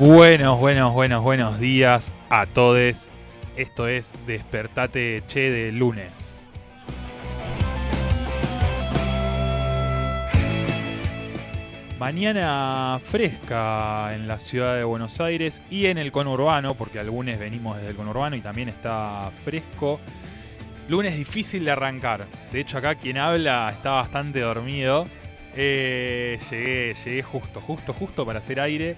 Buenos, buenos, buenos, buenos días a todos. Esto es Despertate Che de lunes. Mañana fresca en la ciudad de Buenos Aires y en el conurbano, porque algunos venimos desde el conurbano y también está fresco. Lunes difícil de arrancar. De hecho, acá quien habla está bastante dormido. Eh, llegué, llegué justo, justo, justo para hacer aire.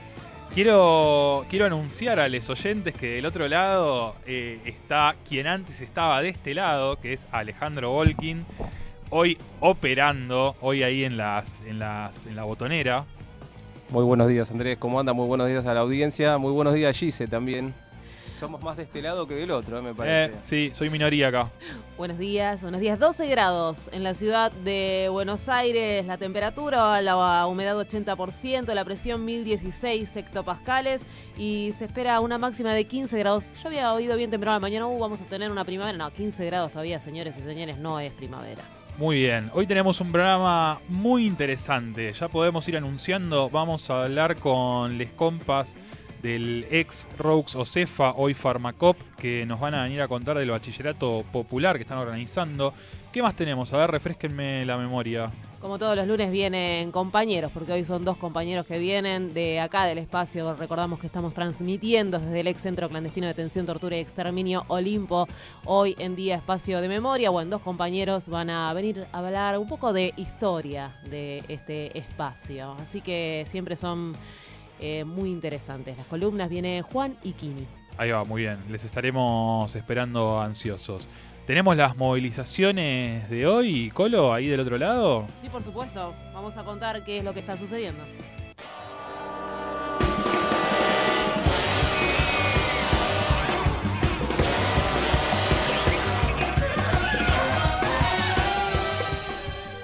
Quiero, quiero anunciar a los oyentes que del otro lado eh, está quien antes estaba de este lado, que es Alejandro Volkin, hoy operando, hoy ahí en las, en las, en la botonera. Muy buenos días, Andrés. ¿Cómo anda? Muy buenos días a la audiencia. Muy buenos días, Gise, también. Somos más de este lado que del otro, eh, me Eh, parece. sí, soy minoría acá. Buenos días, buenos días. 12 grados en la ciudad de Buenos Aires, la temperatura, la humedad 80%, la presión 1016 hectopascales y se espera una máxima de 15 grados. Yo había oído bien temprano mañana, uh, vamos a tener una primavera. No, 15 grados todavía, señores y señores, no es primavera. Muy bien, hoy tenemos un programa muy interesante. Ya podemos ir anunciando, vamos a hablar con les compas del ex Roux Ocefa, hoy Farmacop, que nos van a venir a contar del bachillerato popular que están organizando. ¿Qué más tenemos? A ver, refresquenme la memoria. Como todos los lunes vienen compañeros, porque hoy son dos compañeros que vienen de acá del espacio. Recordamos que estamos transmitiendo desde el ex Centro Clandestino de Detención, Tortura y Exterminio Olimpo. Hoy en día espacio de memoria. Bueno, dos compañeros van a venir a hablar un poco de historia de este espacio. Así que siempre son eh, muy interesantes. Las columnas viene Juan y Kini. Ahí va, muy bien. Les estaremos esperando ansiosos. ¿Tenemos las movilizaciones de hoy, Colo, ahí del otro lado? Sí, por supuesto. Vamos a contar qué es lo que está sucediendo.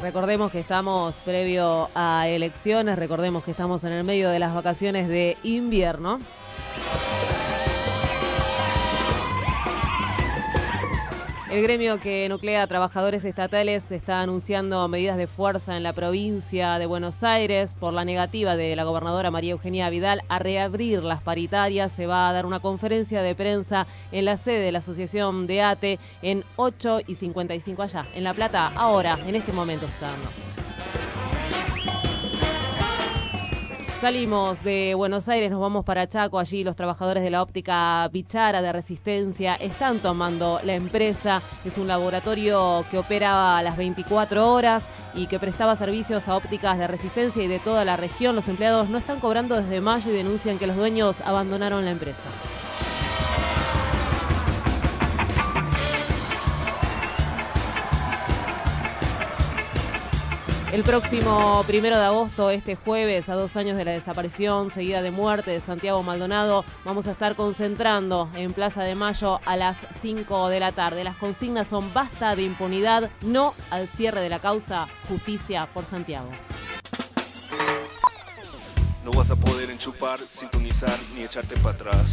Recordemos que estamos previo a elecciones, recordemos que estamos en el medio de las vacaciones de invierno. El gremio que nuclea trabajadores estatales está anunciando medidas de fuerza en la provincia de Buenos Aires por la negativa de la gobernadora María Eugenia Vidal a reabrir las paritarias. Se va a dar una conferencia de prensa en la sede de la Asociación de ATE en 8 y 55 allá, en La Plata, ahora, en este momento se está dando. Salimos de Buenos Aires, nos vamos para Chaco. Allí los trabajadores de la óptica Bichara de Resistencia están tomando la empresa. Es un laboratorio que operaba a las 24 horas y que prestaba servicios a ópticas de Resistencia y de toda la región. Los empleados no están cobrando desde mayo y denuncian que los dueños abandonaron la empresa. El próximo primero de agosto, este jueves, a dos años de la desaparición seguida de muerte de Santiago Maldonado, vamos a estar concentrando en Plaza de Mayo a las 5 de la tarde. Las consignas son basta de impunidad, no al cierre de la causa, justicia por Santiago. No vas a poder enchupar, sintonizar ni echarte para atrás.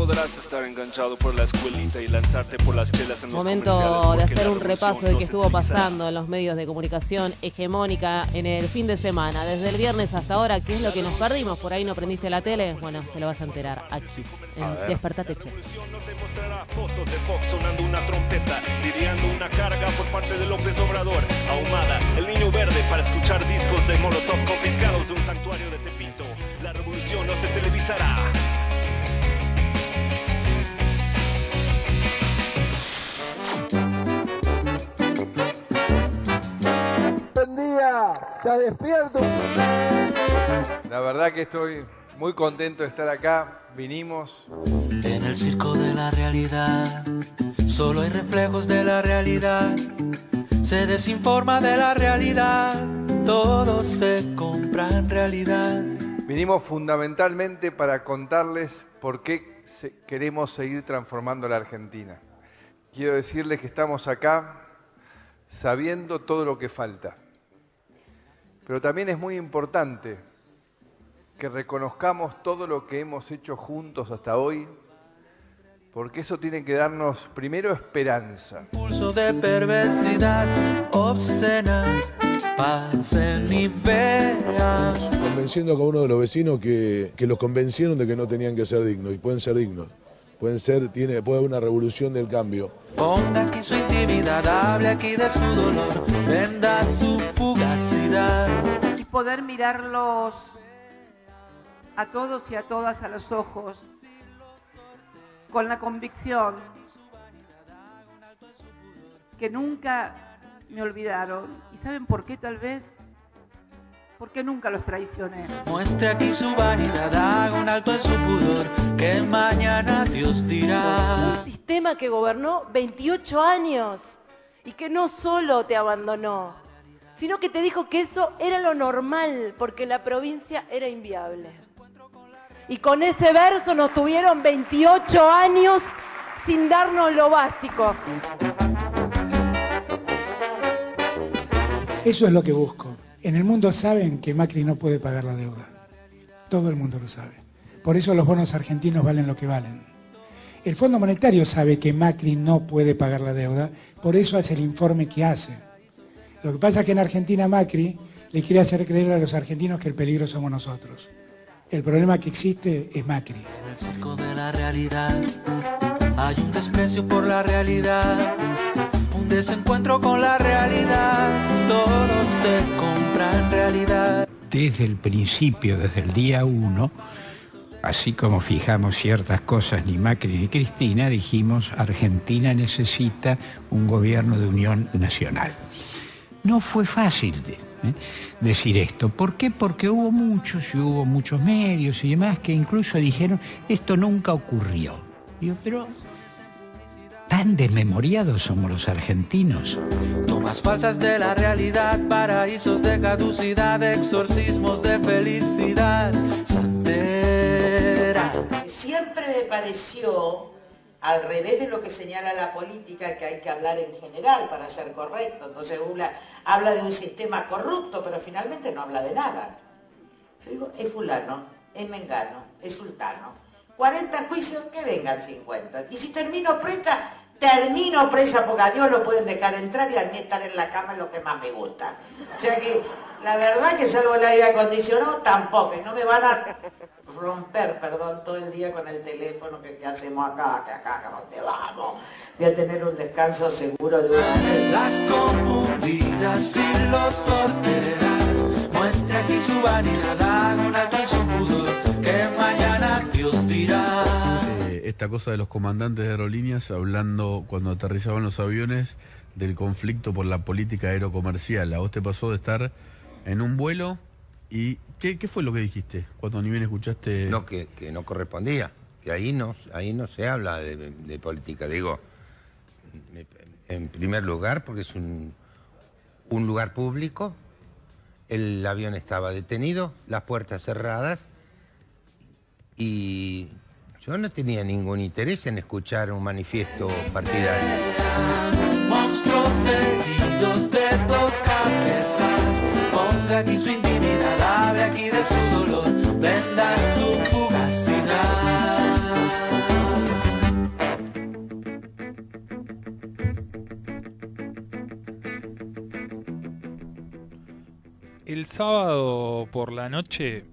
Podrás estar enganchado por la escuelita y lanzarte por las chelas en los Momento de hacer un repaso de qué estuvo pasando en los medios de comunicación hegemónica en el fin de semana. Desde el viernes hasta ahora, ¿qué es lo que nos perdimos? Por ahí no prendiste la tele. Bueno, te lo vas a enterar aquí, en Despertate Che. No te mostrará fotos de Fox sonando una trompeta, lidiando una carga por parte de López Obrador, ahumada, el niño verde para escuchar discos de Molotov confiscados de un santuario de. La revolución no se televisará. ¿Está despierto? La verdad que estoy muy contento de estar acá. Vinimos. En el circo de la realidad, solo hay reflejos de la realidad. Se desinforma de la realidad, todo se compra en realidad. Vinimos fundamentalmente para contarles por qué queremos seguir transformando la Argentina. Quiero decirles que estamos acá sabiendo todo lo que falta. Pero también es muy importante que reconozcamos todo lo que hemos hecho juntos hasta hoy, porque eso tiene que darnos primero esperanza. Pulso de perversidad obscena, pasen y vean. convenciendo a cada uno de los vecinos que, que los convencieron de que no tenían que ser dignos y pueden ser dignos. Pueden ser, tiene, puede haber una revolución del cambio. Ponga aquí su intimidad, hable aquí de su dolor, venda su fugacidad. y poder mirarlos a todos y a todas a los ojos con la convicción que nunca me olvidaron. ¿Y saben por qué tal vez? Porque nunca los traicioné. Muestre aquí su vanidad, haga un alto en su pudor, que mañana Dios dirá. Un sistema que gobernó 28 años y que no solo te abandonó, sino que te dijo que eso era lo normal porque la provincia era inviable. Y con ese verso nos tuvieron 28 años sin darnos lo básico. Eso es lo que busco. En el mundo saben que Macri no puede pagar la deuda. Todo el mundo lo sabe. Por eso los bonos argentinos valen lo que valen. El Fondo Monetario sabe que Macri no puede pagar la deuda, por eso hace el informe que hace. Lo que pasa es que en Argentina Macri le quiere hacer creer a los argentinos que el peligro somos nosotros. El problema que existe es Macri. En el circo de la realidad hay un desprecio por la realidad, desencuentro con la realidad, todo se compra en realidad. desde el principio, desde el día uno, así como fijamos ciertas cosas, ni Macri ni Cristina, dijimos Argentina necesita un gobierno de unión nacional. No fue fácil de- ¿eh? decir esto. ¿Por qué? Porque hubo muchos y hubo muchos medios y demás que incluso dijeron esto nunca ocurrió. Digo, pero tan desmemoriados somos los argentinos. Tomas falsas de la realidad, paraísos de caducidad, exorcismos de felicidad, santera. Siempre me pareció, al revés de lo que señala la política, que hay que hablar en general para ser correcto. Entonces uno habla de un sistema corrupto, pero finalmente no habla de nada. Yo digo, es fulano, es mengano, es sultano. 40 juicios, que vengan 50. Y si termino presa, termino presa porque a Dios lo pueden dejar entrar y a mí estar en la cama es lo que más me gusta. O sea que la verdad que salvo el aire acondicionado, tampoco. Y no me van a romper, perdón, todo el día con el teléfono que, hacemos acá, que acá, que a dónde vamos. Voy a tener un descanso seguro de una vez. Las confundidas y los sorteras, muestre aquí su vanidad, en su Dios dirá. Esta cosa de los comandantes de aerolíneas hablando cuando aterrizaban los aviones del conflicto por la política aerocomercial. A vos te pasó de estar en un vuelo y ¿qué, qué fue lo que dijiste cuando ni bien escuchaste? No, que, que no correspondía, que ahí no, ahí no se habla de, de política. Digo, en primer lugar, porque es un, un lugar público, el avión estaba detenido, las puertas cerradas, y yo no tenía ningún interés en escuchar un manifiesto partidario. Monstruos seguidos de dos cabezas, ponga aquí su intimidad, hable aquí de su dolor, venda su fugacidad. El sábado por la noche,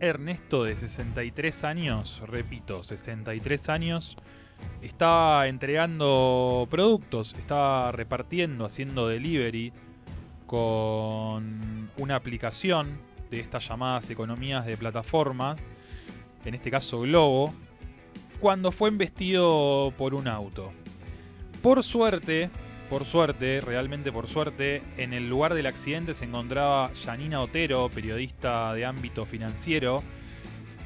Ernesto de 63 años, repito, 63 años, estaba entregando productos, estaba repartiendo, haciendo delivery con una aplicación de estas llamadas economías de plataformas, en este caso Globo, cuando fue embestido por un auto. Por suerte, por suerte, realmente por suerte, en el lugar del accidente se encontraba Janina Otero, periodista de ámbito financiero,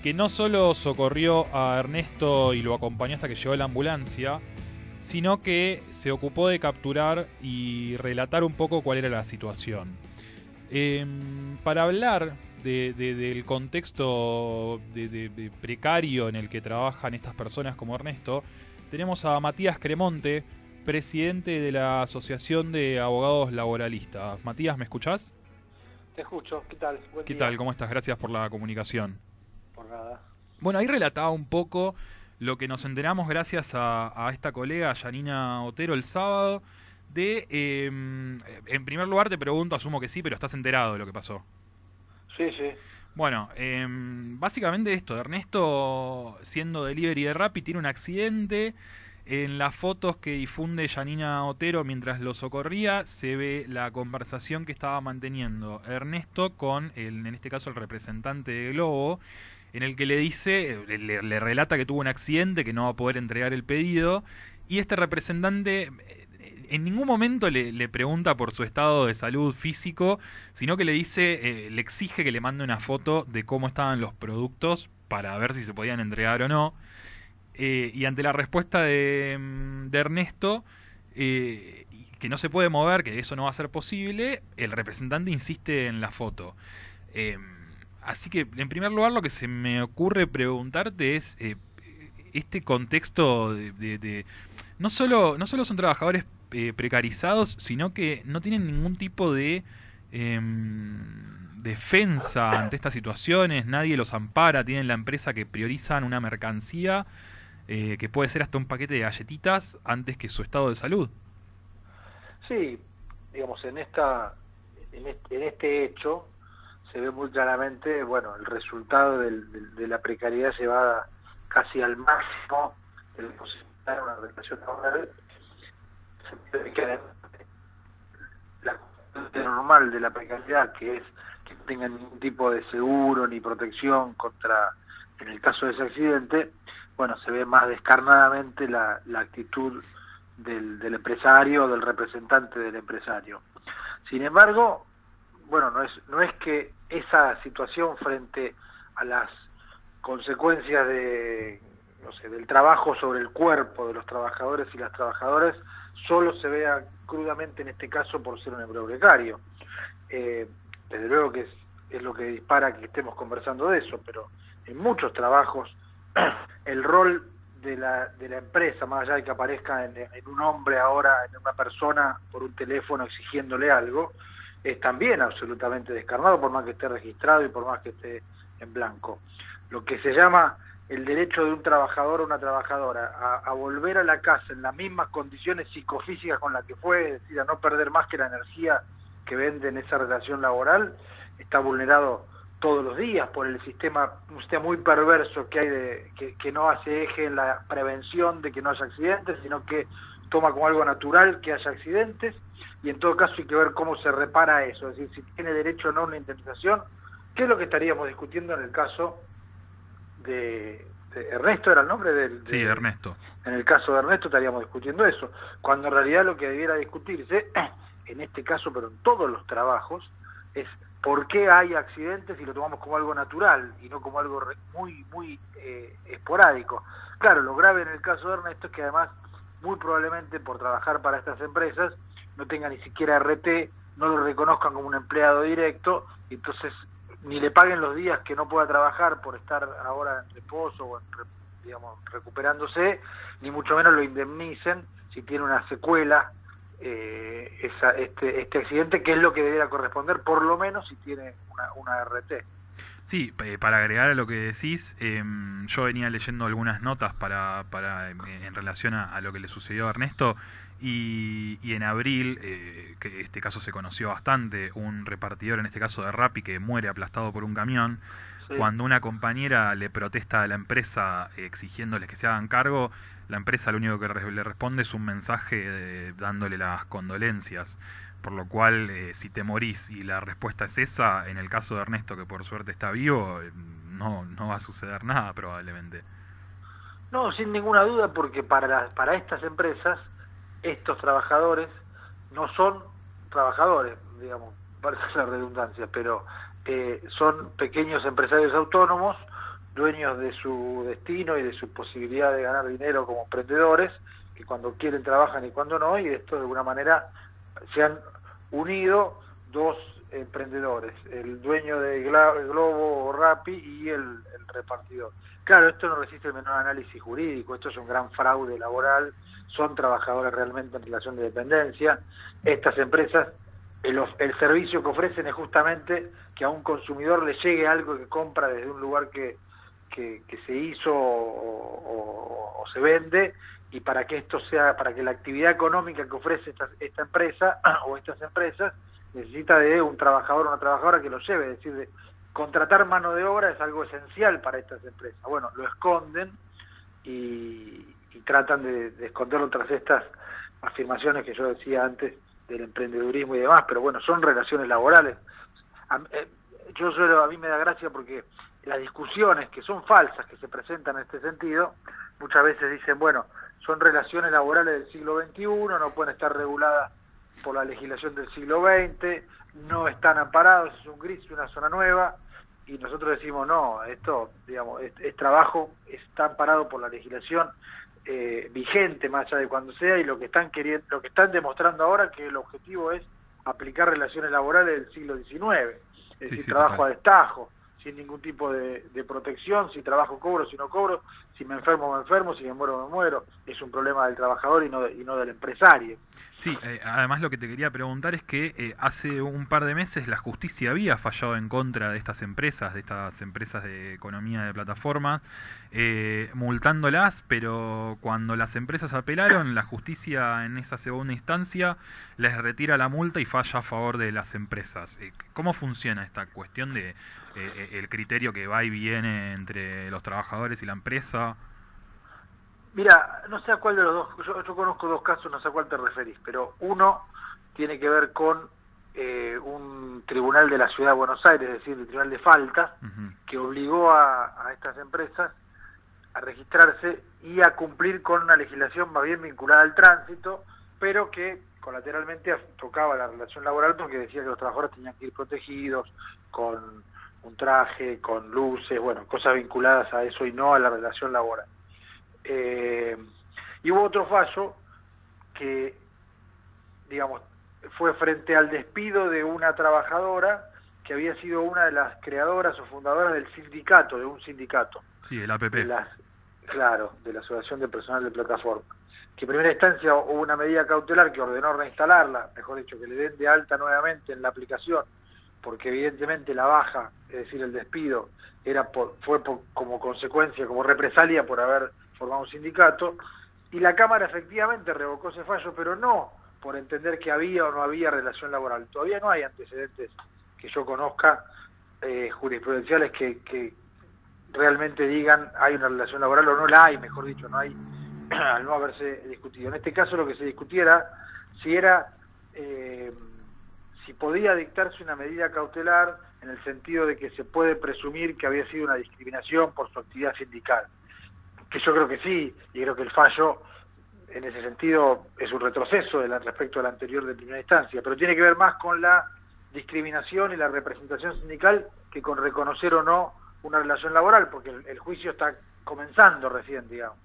que no solo socorrió a Ernesto y lo acompañó hasta que llegó la ambulancia, sino que se ocupó de capturar y relatar un poco cuál era la situación. Em, para hablar de- de- del contexto de precario en el que trabajan estas personas como Ernesto, tenemos a Matías Cremonte, presidente de la Asociación de Abogados Laboralistas. Matías, ¿me escuchás? Te escucho, ¿qué tal? Buen ¿Qué día. tal? ¿Cómo estás? Gracias por la comunicación. Por nada. Bueno, ahí relataba un poco lo que nos enteramos gracias a, a esta colega, Janina Otero, el sábado, de... eh, en primer lugar te pregunto, asumo que sí, pero estás enterado de lo que pasó. Sí, sí. Bueno, eh, básicamente esto, Ernesto siendo delivery de Rappi tiene un accidente. En las fotos que difunde Janina Otero mientras lo socorría se ve la conversación que estaba manteniendo Ernesto con, el, en este caso, el representante de Globo, en el que le dice, le, le- relata que tuvo un accidente, que no va a poder entregar el pedido, y este representante eh, en ningún momento le, le pregunta por su estado de salud físico, sino que le dice, eh, le exige que le mande una foto de cómo estaban los productos para ver si se podían entregar o no. Eh, y ante la respuesta de, mm, de Ernesto, eh, que no se puede mover, que eso no va a ser posible, el representante insiste en la foto. Eh, así que, en primer lugar, lo que se me ocurre preguntarte es eh, este contexto de, de- de- no solo no solo son trabajadores eh, precarizados, sino que no tienen ningún tipo de em, defensa ante estas situaciones, nadie los ampara, tienen la empresa que priorizan una mercancía eh, que puede ser hasta un paquete de galletitas antes que su estado de salud. Sí, digamos, en esta en este, hecho se ve muy claramente, bueno, el resultado del- de la precariedad llevada casi al máximo de de una relación laboral. La normal de la precariedad, que es que no tengan ningún tipo de seguro ni protección contra, en el caso de ese accidente, bueno, se ve más descarnadamente la, la actitud del, del empresario o del representante del empresario. Sin embargo, bueno, no es, no es que esa situación frente a las consecuencias de, no sé, del trabajo sobre el cuerpo de los trabajadores y las trabajadoras solo se vea crudamente en este caso por ser un empleo precario. Eh, desde luego que es, es lo que dispara que estemos conversando de eso, pero en muchos trabajos el rol de la, de la empresa, más allá de que aparezca en, un hombre ahora, en una persona por un teléfono exigiéndole algo, es también absolutamente descarnado, por más que esté registrado y por más que esté en blanco. Lo que se llama el derecho de un trabajador o una trabajadora a, a volver a la casa en las mismas condiciones psicofísicas con las que fue, es decir, a no perder más que la energía que vende en esa relación laboral, está vulnerado todos los días por el sistema, un sistema muy perverso que hay de, que, que no hace eje en la prevención de que no haya accidentes, sino que toma como algo natural que haya accidentes y en todo caso hay que ver cómo se repara eso, es decir, si tiene derecho o no a una indemnización, ¿qué es lo que estaríamos discutiendo en el caso de, de Ernesto, era el nombre del... Sí, Ernesto. en el caso de Ernesto estaríamos discutiendo eso, cuando en realidad lo que debiera discutirse, en este caso, pero en todos los trabajos, es por qué hay accidentes y lo tomamos como algo natural y no como algo re- muy, muy eh, esporádico. Claro, lo grave en el caso de Ernesto es que además, muy probablemente por trabajar para estas empresas, no tenga ni siquiera RT, no lo reconozcan como un empleado directo, entonces ni le paguen los días que no pueda trabajar por estar ahora en reposo o en, digamos, recuperándose, ni mucho menos lo indemnicen si tiene una secuela eh, esa, este, este accidente, que es lo que debería corresponder, por lo menos si tiene una, una RT. Sí, para agregar a lo que decís, em, yo venía leyendo algunas notas para, para em, en relación a, a lo que le sucedió a Ernesto y, y en abril, eh, que este caso se conoció bastante, un repartidor, en este caso de Rappi, que muere aplastado por un camión, Sí. cuando una compañera le protesta a la empresa exigiéndoles que se hagan cargo, la empresa lo único que le responde es un mensaje de- dándole las condolencias. Por lo cual, eh, si te morís y la respuesta es esa, en el caso de Ernesto, que por suerte está vivo, eh, no, no va a suceder nada probablemente. No, sin ninguna duda, porque para, las- para estas empresas, estos trabajadores no son trabajadores, digamos, parece la redundancia, pero eh, son pequeños empresarios autónomos, dueños de su destino y de su posibilidad de ganar dinero como emprendedores, que cuando quieren trabajan y cuando no, y esto de alguna manera se han unido dos emprendedores, el dueño de Globo o Rappi y el, repartidor. Claro, esto no resiste el menor análisis jurídico, esto es un gran fraude laboral, son trabajadores realmente en relación de dependencia. Estas empresas, el, el servicio que ofrecen es justamente que a un consumidor le llegue algo que compra desde un lugar que, que, que se hizo o, se vende y para que esto sea, para que la actividad económica que ofrece esta, esta empresa o estas empresas necesita de un trabajador o una trabajadora que lo lleve, es decir, de contratar mano de obra es algo esencial para estas empresas. Bueno, lo esconden y, y tratan de, de esconderlo tras estas afirmaciones que yo decía antes del emprendedurismo y demás, pero bueno, son relaciones laborales. A, eh, yo suelo, a mí me da gracia porque las discusiones que son falsas, que se presentan en este sentido, muchas veces dicen, bueno, son relaciones laborales del siglo XXI, no pueden estar reguladas por la legislación del siglo XX, no están amparados, es un gris, una zona nueva, y nosotros decimos, no, esto, digamos, es, es trabajo, está amparado por la legislación eh, vigente más allá de cuando sea, y lo que están queriendo, lo que están demostrando ahora que el objetivo es aplicar relaciones laborales del siglo XIX, es Sí, decir, sí, trabajo total. a destajo, sin ningún tipo de, de protección, si trabajo cobro, si no cobro, si me enfermo me enfermo, si me muero me muero, es un problema del trabajador y no, y no del empresario. Sí, eh, además lo que te quería preguntar es que eh, hace un par de meses la justicia había fallado en contra de estas empresas, de estas empresas de economía de plataforma, eh, multándolas, pero cuando las empresas apelaron, la justicia en esa segunda instancia les retira la multa y falla a favor de las empresas. ¿Cómo funciona esta cuestión de el criterio que va y viene entre los trabajadores y la empresa? Mira, no sé a cuál de los dos, yo, yo conozco dos casos, no sé a cuál te referís, pero uno tiene que ver con eh, un tribunal de la Ciudad de Buenos Aires, es decir, el tribunal de faltas, que obligó a, a estas empresas a registrarse y a cumplir con una legislación más bien vinculada al tránsito, pero que colateralmente tocaba la relación laboral porque decía que los trabajadores tenían que ir protegidos con un traje, con luces, bueno, cosas vinculadas a eso y no a la relación laboral. Eh, y hubo otro fallo que, digamos, fue frente al despido de una trabajadora que había sido una de las creadoras o fundadoras del sindicato, de un sindicato. Sí, el APP. De las, claro, de la Asociación de Personal de Plataforma. Que en primera instancia hubo una medida cautelar que ordenó reinstalarla, mejor dicho, que le den de alta nuevamente en la aplicación, porque evidentemente la baja, es decir, el despido, era por, fue por- como consecuencia, como represalia por haber formado un sindicato, y la Cámara efectivamente revocó ese fallo, pero no por entender que había o no había relación laboral. Todavía no hay antecedentes que yo conozca eh, jurisprudenciales que, que realmente digan hay una relación laboral o no la hay, mejor dicho, no hay al no haberse discutido. En este caso lo que se discutiera si era eh, si podía dictarse una medida cautelar en el sentido de que se puede presumir que había sido una discriminación por su actividad sindical. Que yo creo que sí, y creo que el fallo en ese sentido es un retroceso de respecto al anterior de primera instancia, pero tiene que ver más con la discriminación y la representación sindical que con reconocer o no una relación laboral, porque el, juicio está comenzando recién, digamos.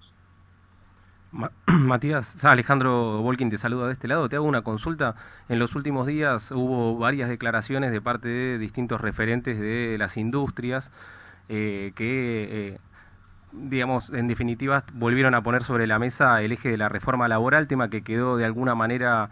Ma- Matías, Alejandro Volkin te saluda de este lado. Te hago una consulta. En los últimos días hubo varias declaraciones de parte de distintos referentes de las industrias eh, que, eh, digamos, en definitiva volvieron a poner sobre la mesa el eje de la reforma laboral, tema que quedó de alguna manera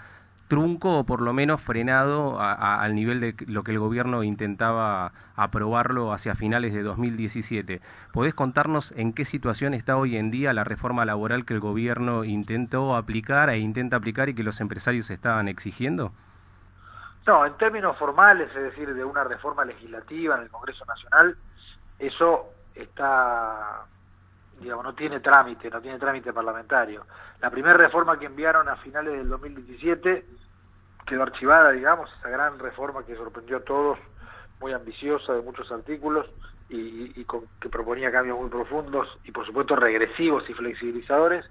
trunco o por lo menos frenado al nivel de lo que el gobierno intentaba aprobarlo hacia finales de 2017. ¿Podés contarnos en qué situación está hoy en día la reforma laboral que el gobierno intentó aplicar e intenta aplicar y que los empresarios estaban exigiendo? No, en términos formales, es decir, de una reforma legislativa en el Congreso Nacional, eso está, digamos, no tiene trámite, no tiene trámite parlamentario. La primera reforma que enviaron a finales del 2017 quedó archivada, digamos, esa gran reforma que sorprendió a todos, muy ambiciosa, de muchos artículos, y, con- que proponía cambios muy profundos y, por supuesto, regresivos y flexibilizadores.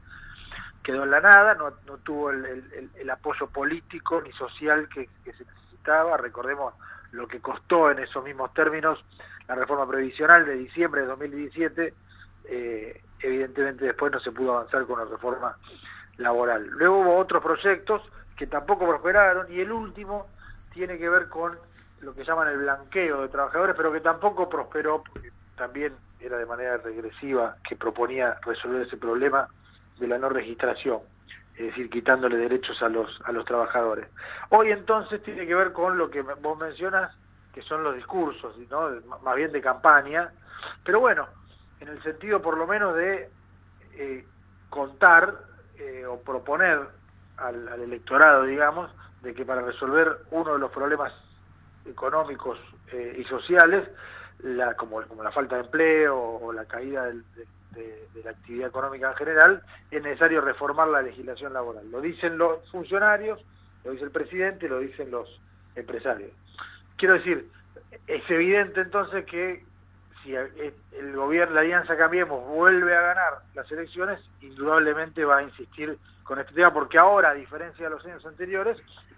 quedó en la nada, no, no tuvo el apoyo político ni social que, que se necesitaba. Recordemos lo que costó en esos mismos términos la reforma previsional de diciembre de 2017. Eh, evidentemente después no se pudo avanzar con la reforma laboral. Luego hubo otros proyectos que tampoco prosperaron y el último tiene que ver con lo que llaman el blanqueo de trabajadores, pero que tampoco prosperó porque también era de manera regresiva que proponía resolver ese problema de la no registración, es decir, quitándole derechos a los a los trabajadores. Hoy entonces tiene que ver con lo que vos mencionas, que son los discursos, ¿no? Más bien de campaña, pero bueno, en el sentido por lo menos de eh, contar eh, o proponer al, al electorado, digamos, de que para resolver uno de los problemas económicos eh, y sociales, la, como, como la falta de empleo o la caída del- de, de- la actividad económica en general, es necesario reformar la legislación laboral. Lo dicen los funcionarios, lo dice el presidente, lo dicen los empresarios. Quiero decir, es evidente entonces que si el gobierno, la Alianza Cambiemos, vuelve a ganar las elecciones, indudablemente va a insistir con este tema, porque ahora, a diferencia de los años anteriores,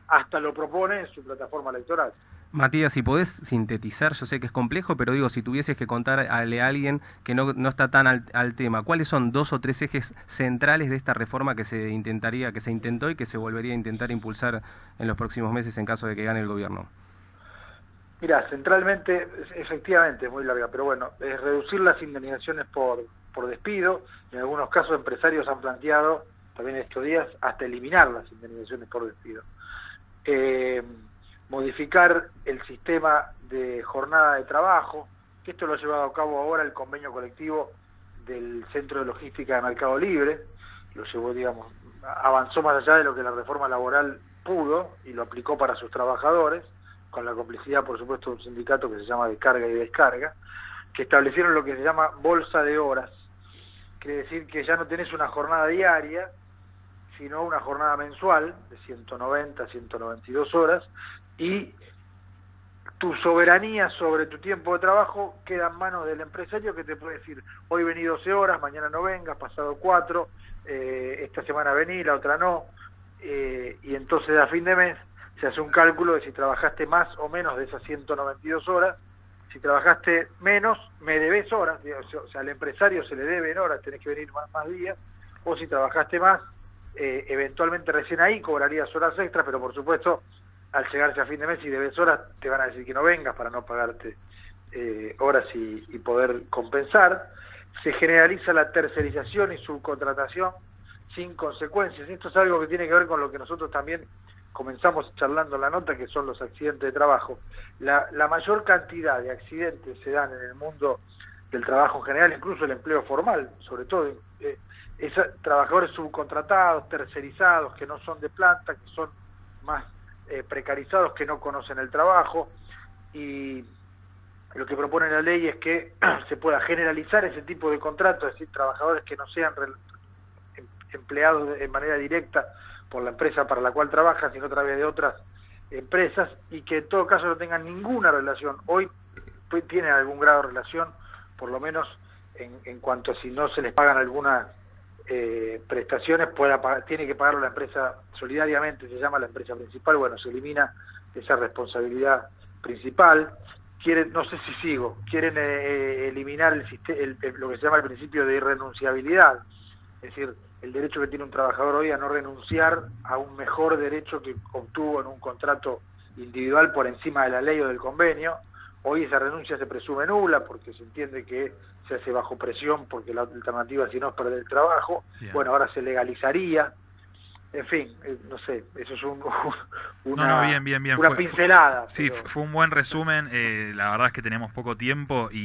hasta lo propone en su plataforma electoral. Matías, si podés sintetizar, yo sé que es complejo, pero digo, si tuvieses que contarle a alguien que no, no está tan al, al tema, ¿cuáles son dos o tres ejes centrales de esta reforma que se intentaría, que se intentó y que se volvería a intentar impulsar en los próximos meses en caso de que gane el gobierno? Mira, centralmente, efectivamente, es muy larga, pero bueno, es reducir las indemnizaciones por, por despido. En algunos casos, empresarios han planteado, también estos días, hasta eliminar las indemnizaciones por despido. Eh, modificar el sistema de jornada de trabajo, que esto lo ha llevado a cabo ahora el convenio colectivo del Centro de Logística de Mercado Libre, lo llevó, digamos, avanzó más allá de lo que la reforma laboral pudo y lo aplicó para sus trabajadores, con la complicidad, por supuesto, de un sindicato que se llama de carga y descarga, que establecieron lo que se llama bolsa de horas, quiere decir que ya no tenés una jornada diaria, sino una jornada mensual de 190, 192 horas, y tu soberanía sobre tu tiempo de trabajo queda en manos del empresario que te puede decir, hoy vení 12 horas, mañana no vengas, pasado 4, eh, esta semana vení, la otra no, eh, y entonces a fin de mes se hace un cálculo de si trabajaste más o menos de esas 192 horas, si trabajaste menos, me debes horas, o sea, al empresario se le deben horas, tenés que venir más, días, o si trabajaste más, eh, eventualmente recién ahí cobrarías horas extras, pero por supuesto, al llegarse a fin de mes y debes horas, te van a decir que no vengas para no pagarte eh, horas y, y poder compensar. Se generaliza la tercerización y subcontratación sin consecuencias. Esto es algo que tiene que ver con lo que nosotros también comenzamos charlando la nota, que son los accidentes de trabajo. La, mayor cantidad de accidentes se dan en el mundo del trabajo en general, incluso el empleo formal, sobre todo eh, esa- trabajadores subcontratados, tercerizados, que no son de planta, que son más eh, precarizados, que no conocen el trabajo, y lo que propone la ley es que se pueda generalizar ese tipo de contratos, es decir, trabajadores que no sean em- empleados de- en manera directa por la empresa para la cual trabajan, sino a través de otras empresas, y que en todo caso no tengan ninguna relación. Hoy tienen algún grado de relación, por lo menos en, en cuanto a si no se les pagan algunas eh, prestaciones, pueda tiene que pagarlo la empresa solidariamente, se llama la empresa principal, bueno, se elimina esa responsabilidad principal. Quieren, no sé si sigo, quieren eh, eliminar el, el- el- lo que se llama el principio de irrenunciabilidad, es decir, el derecho que tiene un trabajador hoy a no renunciar a un mejor derecho que obtuvo en un contrato individual por encima de la ley o del convenio. Hoy esa renuncia se presume nula porque se entiende que se hace bajo presión porque la alternativa si no es perder el trabajo. Bueno, ahora se legalizaría. En fin, eh, no sé, eso es un, una, no, no, bien, bien, bien. una Fue- fue- pincelada. sí, pero- fue un buen resumen. eh, la verdad es que tenemos poco tiempo y,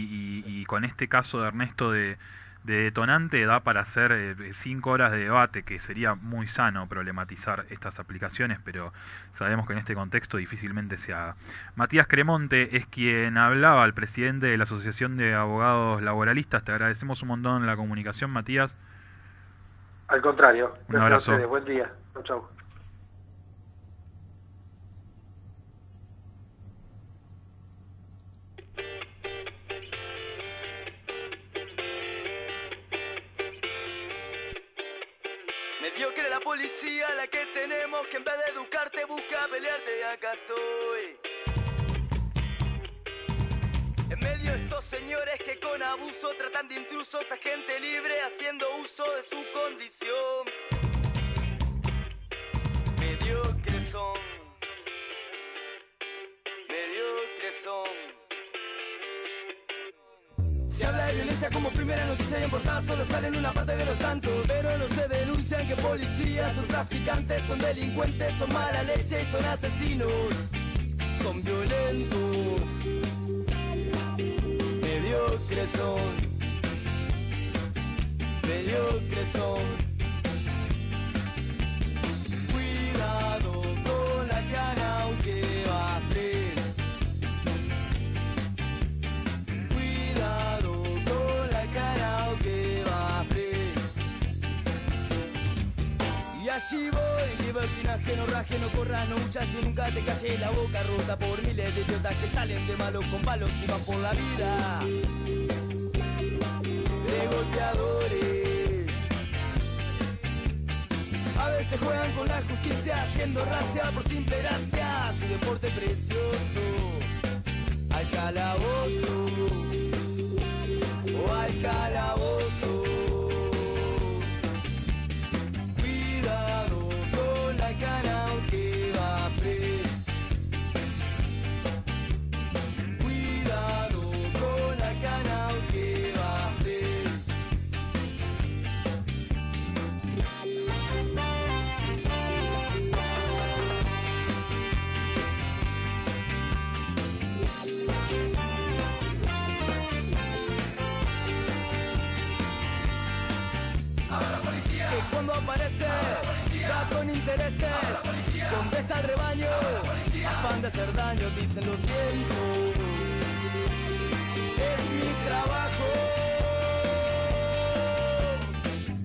y- y con este caso de Ernesto de, de detonante da para hacer eh, cinco horas de debate, que sería muy sano problematizar estas aplicaciones, pero sabemos que en este contexto difícilmente se haga. Matías Cremonte es quien hablaba, el presidente de la Asociación de Abogados Laboralistas. Te agradecemos un montón la comunicación, Matías. Al contrario. Un abrazo. Buen día. Chau, que tenemos, que en vez de educarte busca pelearte y acá estoy. En medio de estos señores que con abuso tratan de intrusos a gente libre haciendo uso de su condición. Mediocres son. Mediocres son. Se habla de violencia como primera noticia y en portada solo salen una parte de los tantos. Pero no se denuncian que policías son traficantes, son delincuentes, son mala leche y son asesinos. Son violentos Mediocres son Mediocres son Allí voy, libertinaje, no raje, no corras, no huchas y nunca te calles la boca rota por miles de idiotas que salen de malos con palos y van por la vida. De golpeadores. A veces juegan con la justicia, haciendo racia por simple gracia. Su deporte precioso. Al calabozo o al calabozo. Con intereses. Donde está el rebaño afán de hacer daño dicen lo siento es mi trabajo.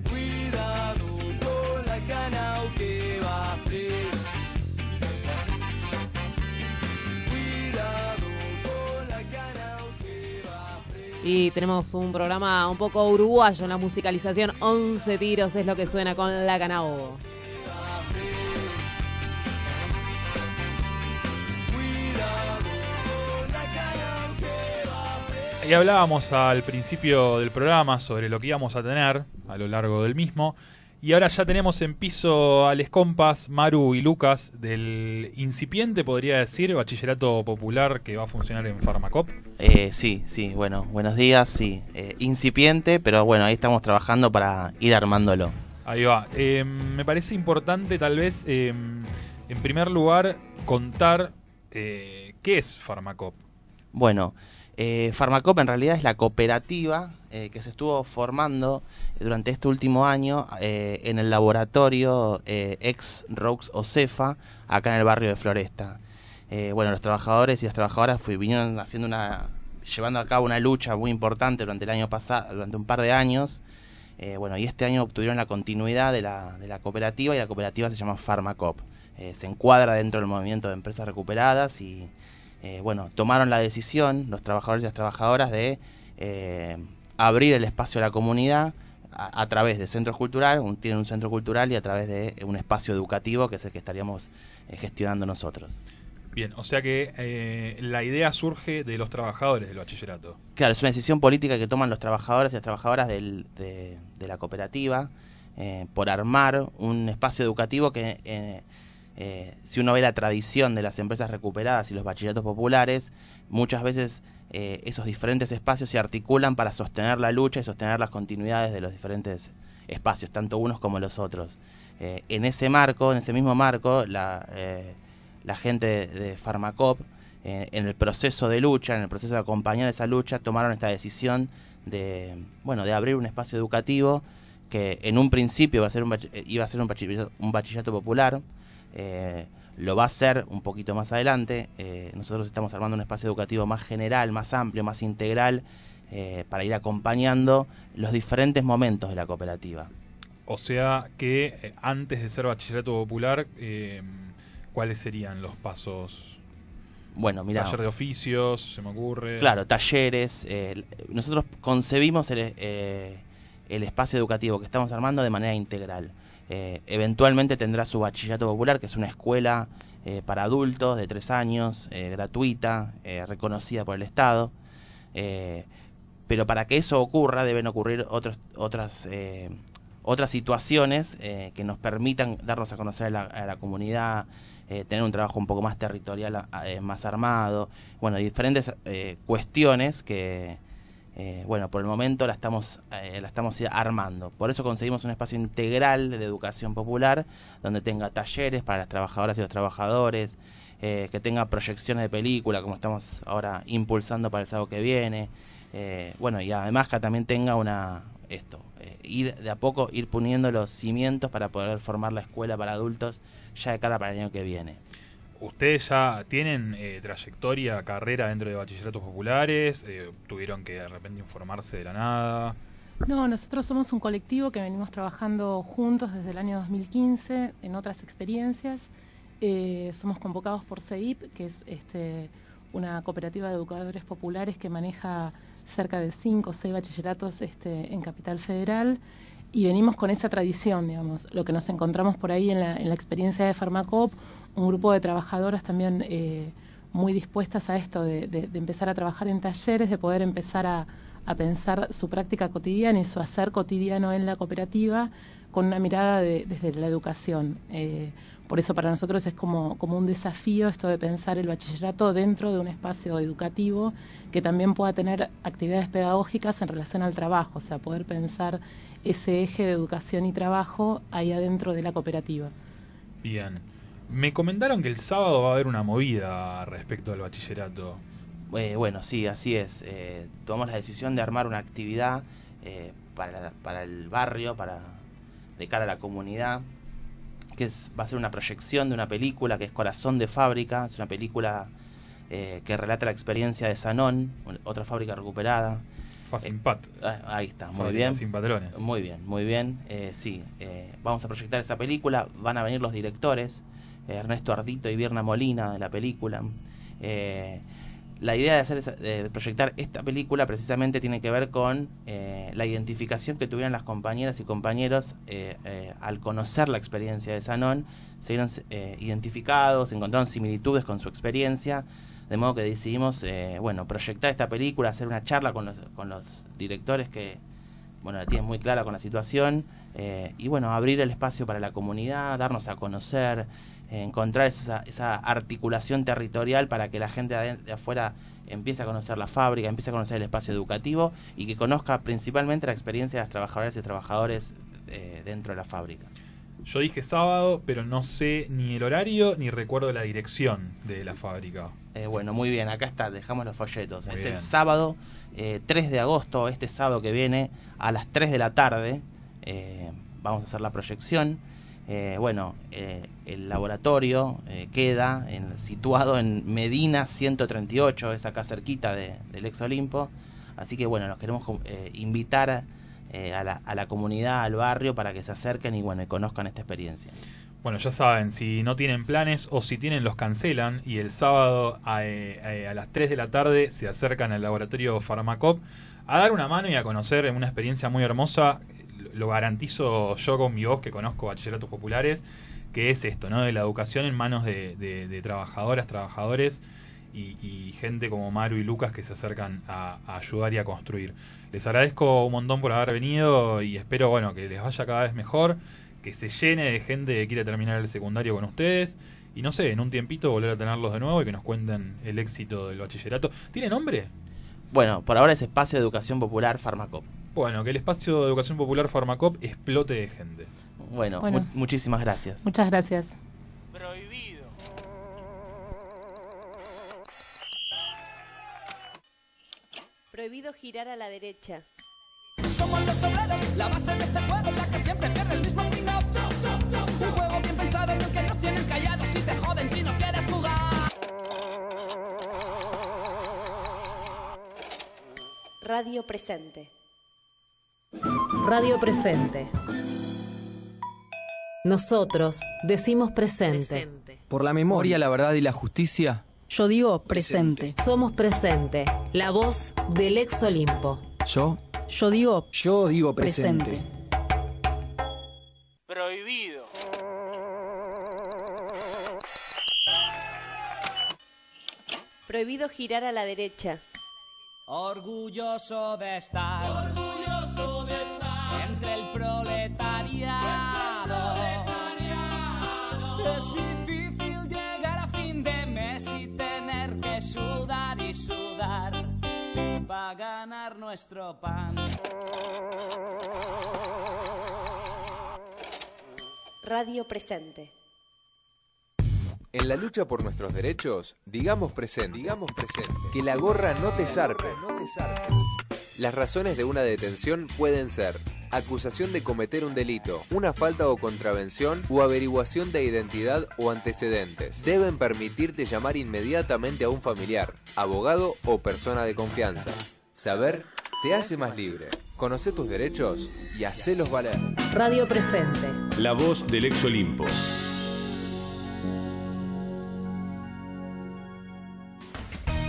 Cuidado con la cana que va que va Y tenemos un programa un poco uruguayo en la musicalización. 11 tiros es lo que suena con la Canao. Y hablábamos al principio del programa sobre lo que íbamos a tener a lo largo del mismo. Y ahora ya tenemos en piso a les compas, Maru y Lucas, del incipiente, podría decir, bachillerato popular que va a funcionar en Farmacop. Eh, sí, sí, bueno, buenos días, sí. Eh, incipiente, pero bueno, ahí estamos trabajando para ir armándolo. Ahí va. Eh, me parece importante tal vez, eh, en primer lugar, contar qué es Farmacop. Bueno, eh, Farmacop en realidad es la cooperativa eh, que se estuvo formando durante este último año eh, en el laboratorio eh, ex Rox Ocefa, acá en el barrio de Floresta. Bueno, los trabajadores y las trabajadoras vinieron haciendo una, llevando a cabo una lucha muy importante durante el año pasado, durante un par de años. Bueno, y este año obtuvieron la continuidad de la, de la cooperativa y la cooperativa se llama Farmacop. Se encuadra dentro del movimiento de empresas recuperadas y eh, bueno, tomaron la decisión, los trabajadores y las trabajadoras, de eh, abrir el espacio a la comunidad a, a través de centros culturales, un, tienen un centro cultural y a través de un espacio educativo que es el que estaríamos eh, gestionando nosotros. Bien, o sea que eh, la idea surge de los trabajadores del bachillerato. Claro, es una decisión política que toman los trabajadores y las trabajadoras del- de, de la cooperativa eh, por armar un espacio educativo que, eh, si uno ve la tradición de las empresas recuperadas y los bachilleratos populares, muchas veces eh, esos diferentes espacios se articulan para sostener la lucha y sostener las continuidades de los diferentes espacios, tanto unos como los otros. Eh, en ese marco, en ese mismo marco, la, eh, gente de, Farmacop, en el proceso de lucha, en el proceso de acompañar esa lucha, tomaron esta decisión de, bueno, de abrir un espacio educativo que en un principio iba a ser un, un, un bachillerato popular, eh, lo va a ser un poquito más adelante. eh, nosotros estamos armando un espacio educativo más general, más amplio, más integral, eh, para ir acompañando los diferentes momentos de la cooperativa. O sea que antes de ser bachillerato popular, ¿cuáles serían los pasos? Bueno, mira. Taller de oficios, se me ocurre. Claro, talleres. nosotros concebimos el, el espacio educativo que estamos armando de manera integral. Eh, eventualmente tendrá su bachillerato popular, que es una escuela eh, para adultos de tres años, eh, gratuita, eh, reconocida por el Estado. Eh, pero para que eso ocurra deben ocurrir otros, otras, otras situaciones que nos permitan darnos a conocer a la, a la comunidad, tener un trabajo un poco más territorial, más armado, bueno, diferentes cuestiones que, eh, bueno, por el momento la estamos, eh, la estamos armando. Por eso conseguimos un espacio integral de educación popular, donde tenga talleres para las trabajadoras y los trabajadores, eh, que tenga proyecciones de película, como estamos ahora impulsando para el sábado que viene. Eh, bueno, y además que también tenga una, esto, eh, ir de a poco, ir poniendo los cimientos para poder formar la escuela para adultos ya de cara para el año que viene. ¿Ustedes ya tienen eh, trayectoria, carrera dentro de bachilleratos populares? Eh, ¿Tuvieron que de repente informarse de la nada? No, nosotros somos un colectivo que venimos trabajando juntos desde el año 2015 en otras experiencias. Eh, somos convocados por CEIP, que es este, una cooperativa de educadores populares que maneja cerca de cinco o seis bachilleratos este, en Capital Federal. Y venimos con esa tradición, digamos, lo que nos encontramos por ahí en la, en la experiencia de Farmacop, un grupo de trabajadoras también eh, muy dispuestas a esto, de, de- empezar a trabajar en talleres, de poder empezar a, pensar su práctica cotidiana y su hacer cotidiano en la cooperativa con una mirada de- desde la educación. Eh, por eso para nosotros es como un desafío esto de pensar el bachillerato dentro de un espacio educativo que también pueda tener actividades pedagógicas en relación al trabajo, o sea, poder pensar ese eje de educación y trabajo ahí adentro de la cooperativa. Bien. Me comentaron que el sábado va a haber una movida respecto al bachillerato. Eh, bueno, sí, así es. Eh, tomamos la decisión de armar una actividad eh, para, para el barrio, para de cara a la comunidad, que es, va a ser una proyección de una película que es Corazón de Fábrica. Es una película eh, que relata la experiencia de Sanón, otra fábrica recuperada. Facimpat. Ah, ahí está, muy bien. sin patrones. Muy bien, muy bien. Eh, sí, eh, vamos a proyectar esa película. Van a venir los directores, eh, Ernesto Ardito y Vierna Molina de la película. Eh, la idea de, hacer esa- de proyectar esta película precisamente tiene que ver con eh, la identificación que tuvieron las compañeras y compañeros eh, eh, al conocer la experiencia de Sanón. Se vieron eh, identificados, encontraron similitudes con su experiencia. De modo que decidimos, eh, bueno, proyectar esta película, hacer una charla con los, con los directores que, bueno, la tienen muy clara con la situación, eh, y bueno, abrir el espacio para la comunidad, darnos a conocer, encontrar esa, esa articulación territorial para que la gente de afuera empiece a conocer la fábrica, empiece a conocer el espacio educativo y que conozca principalmente la experiencia de las trabajadoras y trabajadores eh, dentro de la fábrica. Yo dije sábado, pero no sé ni el horario ni recuerdo la dirección de la fábrica. Eh, bueno, muy bien, acá está, dejamos los folletos. Muy es bien. el sábado eh, 3 de agosto, este sábado que viene, a las 3 de la tarde. eh, vamos a hacer la proyección. Eh, bueno, el laboratorio queda en- situado en Medina 138, es acá cerquita de- del ex Olimpo. Así que bueno, nos queremos invitar eh, a, la, a la comunidad, al barrio, para que se acerquen y bueno, y conozcan esta experiencia. Bueno, ya saben, si no tienen planes o si tienen los cancelan y el sábado a, eh, eh, a las 3 de la tarde se acercan al laboratorio Farmacop a dar una mano y a conocer una experiencia muy hermosa, lo- garantizo yo con mi voz que conozco bachilleratos populares, que es esto, ¿no? De la educación en manos de- de trabajadoras, trabajadores y, y gente como Maru y Lucas que se acercan a, a ayudar y a construir. Les agradezco un montón por haber venido y espero, bueno, que les vaya cada vez mejor que se llene de gente que quiere terminar el secundario con ustedes. Y no sé, en un tiempito volver a tenerlos de nuevo y que nos cuenten el éxito del bachillerato. ¿Tiene nombre? Bueno, por ahora es Espacio de Educación Popular Farmacop. Bueno, que el espacio de educación popular Farmacop explote de gente. Bueno, Bueno. mu- muchísimas gracias. Muchas gracias. Prohibido girar a la derecha. Somos los obreros, la base de este juego, la que siempre pierde el mismo pin-up. Un juego bien pensado en el que nos tienen callados y te joden si no quieres jugar. Radio presente. Radio Presente. Nosotros decimos presente. Por la memoria, la verdad y la justicia. Yo digo presente. Somos presente. La voz del ex Olimpo. Yo. Yo digo Yo digo presente. prohibido. Prohibido girar a la derecha. Orgulloso de estar. Sudar y sudar para ganar nuestro pan. Radio presente. En la lucha por nuestros derechos, digamos presente, digamos presente, que la gorra no te zarpe. Las razones de una detención pueden ser acusación de cometer un delito, una falta o contravención o averiguación de identidad o antecedentes. Deben permitirte llamar inmediatamente a un familiar, abogado o persona de confianza. Saber te hace más libre. Conoce tus derechos y hacelos valer. Radio Presente. La voz del ex Olimpo.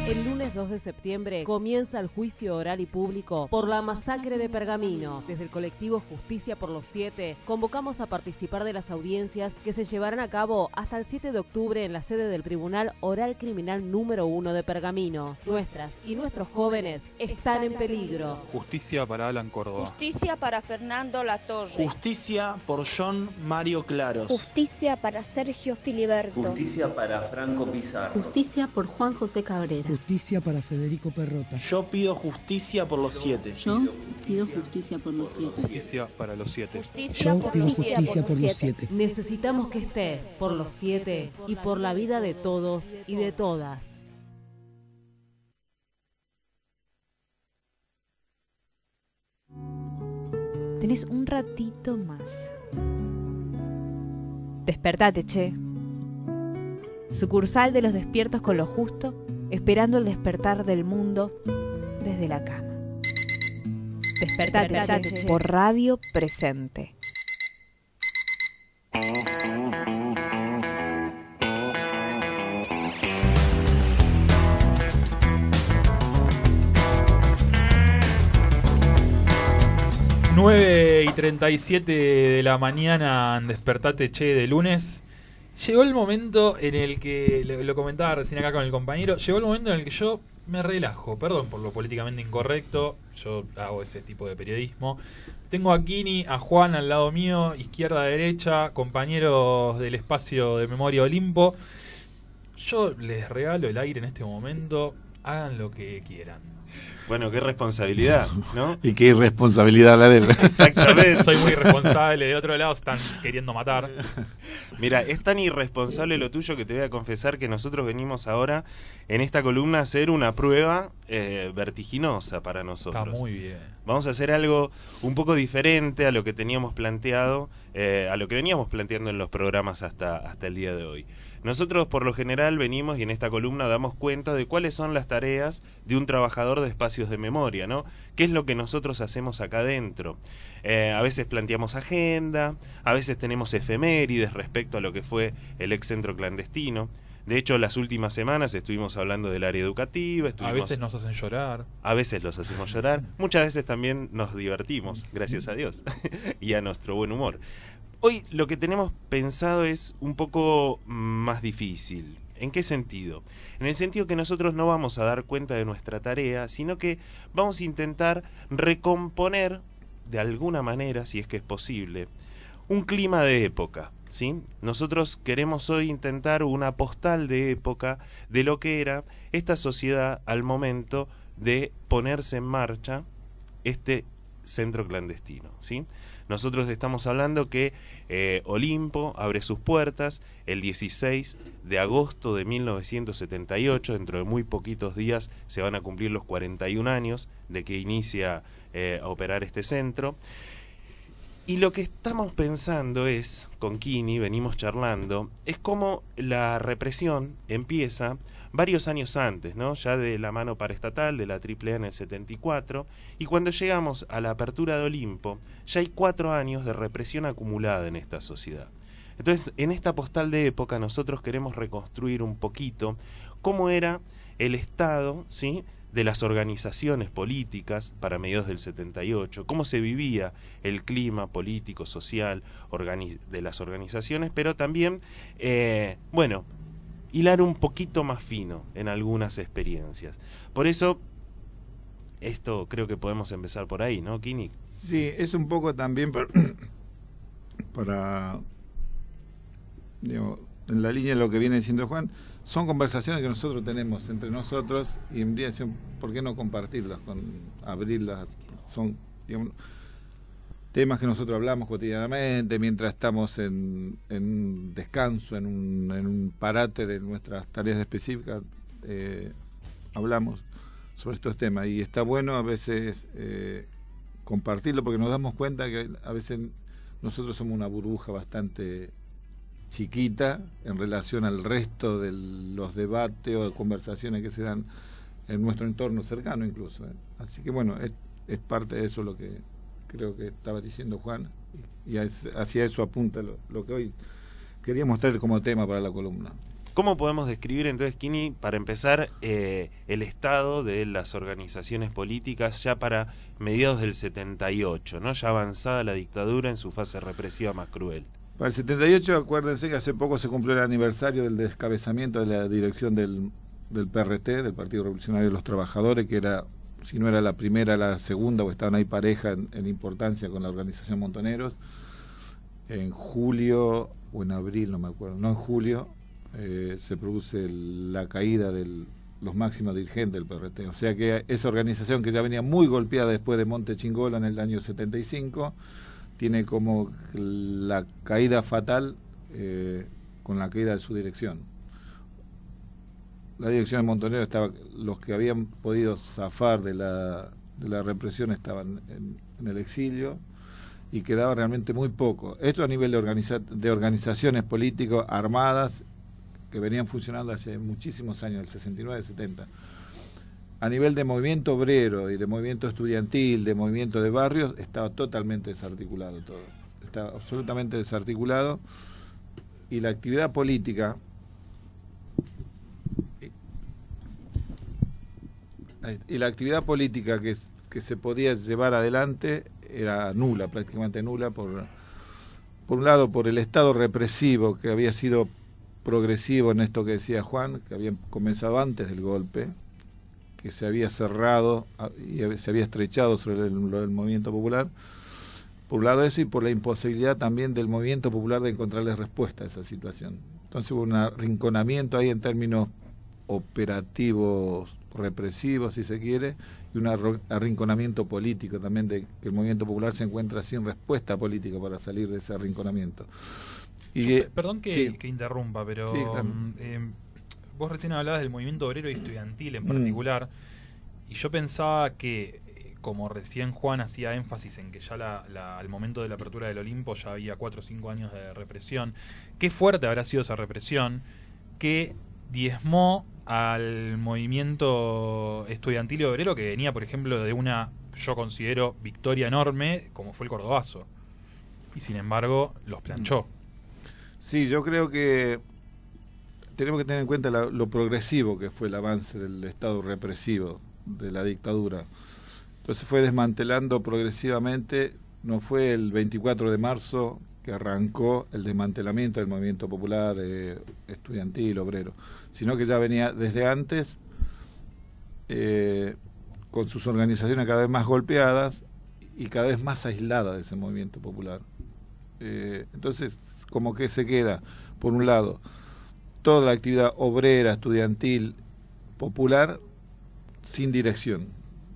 El lunes 2 de septiembre comienza el juicio oral y público por la masacre de Pergamino. Desde el colectivo Justicia por los Siete convocamos a participar de las audiencias que se llevarán a cabo hasta el 7 de octubre en la sede del Tribunal Oral Criminal número 1 de Pergamino. Nuestras y nuestros jóvenes están en peligro. Justicia para Alan Córdoba. Justicia para Fernando Latorre. Justicia por John Mario Claros. Justicia para Sergio Filiberto. Justicia para Franco Pizarro. Justicia por Juan José Cabrera. Justicia para Federico Perrota. Yo pido justicia por los siete. Yo pido justicia por los siete. Justicia para los siete. Yo pido justicia por los siete. Necesitamos que estés por los siete y por la vida de todos y de todas. Tenés un ratito más. Despertate, che. Sucursal de los despiertos con lo justo, esperando el despertar del mundo desde la cama. Despertate, che, por radio presente. Nueve y 37 de la mañana en Despertate Che de lunes. Llegó el momento en el que, lo, comentaba recién acá con el compañero, llegó el momento en el que yo me relajo, perdón por lo políticamente incorrecto, yo hago ese tipo de periodismo. Tengo a Kini, a Juan al lado mío, izquierda, derecha, compañeros del espacio de Memoria Olimpo. Yo les regalo el aire en este momento, hagan lo que quieran. Bueno, qué responsabilidad, ¿no? Y qué irresponsabilidad la de él. Exactamente. Soy muy irresponsable, del otro lado están queriendo matar. Mira, es tan irresponsable lo tuyo que te voy a confesar que nosotros venimos ahora en esta columna a hacer una prueba eh, vertiginosa para nosotros. Está muy bien. Vamos a hacer algo un poco diferente a lo que teníamos planteado, eh, a lo que veníamos planteando en los programas hasta, hasta el día de hoy. Nosotros por lo general venimos y en esta columna damos cuenta de cuáles son las tareas de un trabajador de espacios de memoria, ¿no? ¿Qué es lo que nosotros hacemos acá adentro? Eh, a veces planteamos agenda, a veces tenemos efemérides respecto a lo que fue el ex centro clandestino. De hecho, las últimas semanas estuvimos hablando del área educativa. A Estuvimos, veces nos hacen llorar. a veces los hacemos llorar. Muchas veces también nos divertimos, gracias a Dios, y a nuestro buen humor. Hoy lo que tenemos pensado es un poco más difícil. ¿En qué sentido? En el sentido que nosotros no vamos a dar cuenta de nuestra tarea, sino que vamos a intentar recomponer de alguna manera, si es que es posible, un clima de época. ¿sí? Nosotros queremos hoy intentar una postal de época de lo que era esta sociedad al momento de ponerse en marcha este centro clandestino. ¿sí? Nosotros estamos hablando que eh, Olimpo abre sus puertas el 16 de agosto de 1978, dentro de muy poquitos días se van a cumplir los 41 años de que inicia eh, a operar este centro. Y lo que estamos pensando es, con Kini, venimos charlando, es cómo la represión empieza varios años antes, ¿no? Ya de la mano paraestatal, de la AAA en el 74, y cuando llegamos a la apertura de Olimpo, ya hay cuatro años de represión acumulada en esta sociedad. Entonces, en esta postal de época nosotros queremos reconstruir un poquito cómo era el estado, ¿sí? De las organizaciones políticas para mediados del 78, cómo se vivía el clima político, social de las organizaciones, pero también, eh, bueno, hilar un poquito más fino en algunas experiencias. Por eso, esto creo que podemos empezar por ahí, ¿no, Kini? Sí, es un poco también para, para en la línea de lo que viene diciendo Juan, son conversaciones que nosotros tenemos entre nosotros y en día ¿por qué no compartirlas, con abrirlas? Son temas que nosotros hablamos cotidianamente mientras estamos en, en descanso, en un, en un parate de nuestras tareas específicas, eh, hablamos sobre estos temas y está bueno a veces eh, compartirlo porque nos damos cuenta que a veces nosotros somos una burbuja bastante chiquita en relación al resto de los debates o conversaciones que se dan en nuestro entorno cercano incluso. ¿eh? Así que bueno, es, es, parte de eso lo que creo que estaba diciendo Juan y, hacia eso apunta lo, que hoy queríamos traer como tema para la columna. ¿Cómo podemos describir entonces, Kini, para empezar, eh, el estado de las organizaciones políticas ya para mediados del 78, ¿no? ya avanzada la dictadura en su fase represiva más cruel? Para el 78, acuérdense que hace poco se cumplió el aniversario del descabezamiento de la dirección del, del PRT, del Partido Revolucionario de los Trabajadores, que era, si no era la primera, la segunda, o estaban ahí pareja en, importancia con la organización Montoneros. En julio, o en abril, no me acuerdo, no en julio, eh, se produce la caída de los máximos dirigentes del PRT. O sea que esa organización que ya venía muy golpeada después de Monte Chingola en el año 75, tiene como la caída fatal eh, con la caída de su dirección. La dirección de Montonero estaba, los que habían podido zafar de la, de la represión estaban en, el exilio y quedaba realmente muy poco. Esto a nivel de, de organizaciones políticas armadas que venían funcionando hace muchísimos años, del 69, 70 a nivel de movimiento obrero y de movimiento estudiantil, de movimiento de barrios, estaba totalmente desarticulado todo. Estaba absolutamente desarticulado y la actividad política y la actividad política que, que se podía llevar adelante era nula, prácticamente nula, por, por un lado por el Estado represivo que había sido progresivo en esto que decía Juan, que había comenzado antes del golpe, que se había cerrado y se había estrechado sobre el, movimiento popular. Por un lado eso y por la imposibilidad también del movimiento popular de encontrarle respuesta a esa situación. Entonces hubo un arrinconamiento ahí en términos operativos, represivos, si se quiere, y un arrinconamiento político también de que el movimiento popular se encuentra sin respuesta política para salir de ese arrinconamiento. Y, perdón que, interrumpa, pero mm, em, vos recién hablabas del movimiento obrero y estudiantil en mm. particular, y yo pensaba que, eh, como recién Juan hacía énfasis en que ya la, al momento de la apertura del Olimpo ya había cuatro o cinco años de represión, qué fuerte habrá sido esa represión que diezmó al movimiento estudiantil y obrero que venía, por ejemplo, de una, yo considero, victoria enorme, como fue el Cordobazo. Y sin embargo, los planchó. Sí, yo creo que tenemos que tener en cuenta lo progresivo que fue el avance del Estado represivo, de la dictadura. Entonces fue desmantelando progresivamente, no fue el 24 de marzo que arrancó el desmantelamiento del movimiento popular eh, estudiantil, obrero, sino que ya venía desde antes eh, con sus organizaciones cada vez más golpeadas y cada vez más aisladas de ese movimiento popular. Eh, entonces, como que se queda, por un lado, toda la actividad obrera, estudiantil, popular, sin dirección,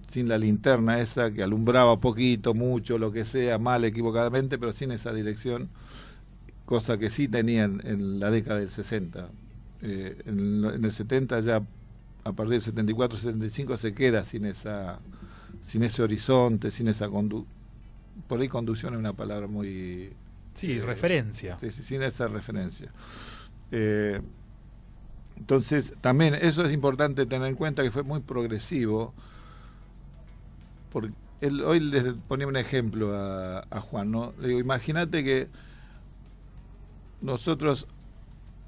sin la linterna esa que alumbraba poquito, mucho, lo que sea, mal, equivocadamente, pero sin esa dirección, cosa que sí tenían en la década del 60. Eh, en, el 70 ya, a partir del 74, 75, se queda sin esa sin ese horizonte, sin esa. Por ahí conducción es una palabra muy... Sí, referencia. Sí, sí, sin esa referencia. Eh, entonces, también eso es importante tener en cuenta que fue muy progresivo. Porque hoy les ponía un ejemplo a, Juan, ¿no? Le digo, imagínate que nosotros,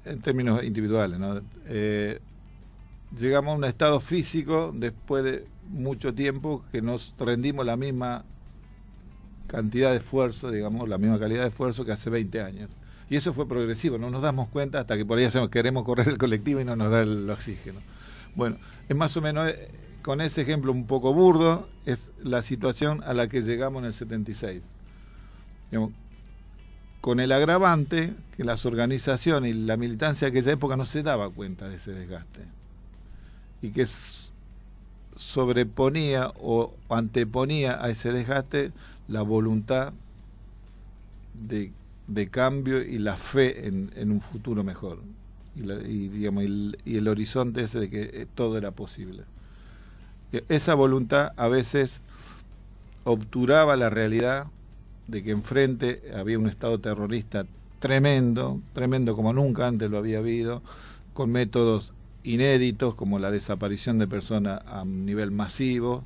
en términos individuales, ¿no? Eh, llegamos a un estado físico después de mucho tiempo que nos rendimos la misma cantidad de esfuerzo, digamos, la misma calidad de esfuerzo que hace 20 años. Y eso fue progresivo, no nos damos cuenta hasta que por ahí hacemos, queremos correr el colectivo y no nos da el oxígeno. Bueno, es más o menos eh, con ese ejemplo un poco burdo, es la situación a la que llegamos en el 76. Digamos, con el agravante que las organizaciones y la militancia de aquella época no se daba cuenta de ese desgaste y que sobreponía o anteponía a ese desgaste la voluntad de, de cambio y la fe en, un futuro mejor. Y, la, y digamos y y el horizonte ese de que eh, todo era posible. E, esa voluntad a veces obturaba la realidad de que enfrente había un estado terrorista tremendo, tremendo como nunca antes lo había habido, con métodos inéditos como la desaparición de personas a nivel masivo,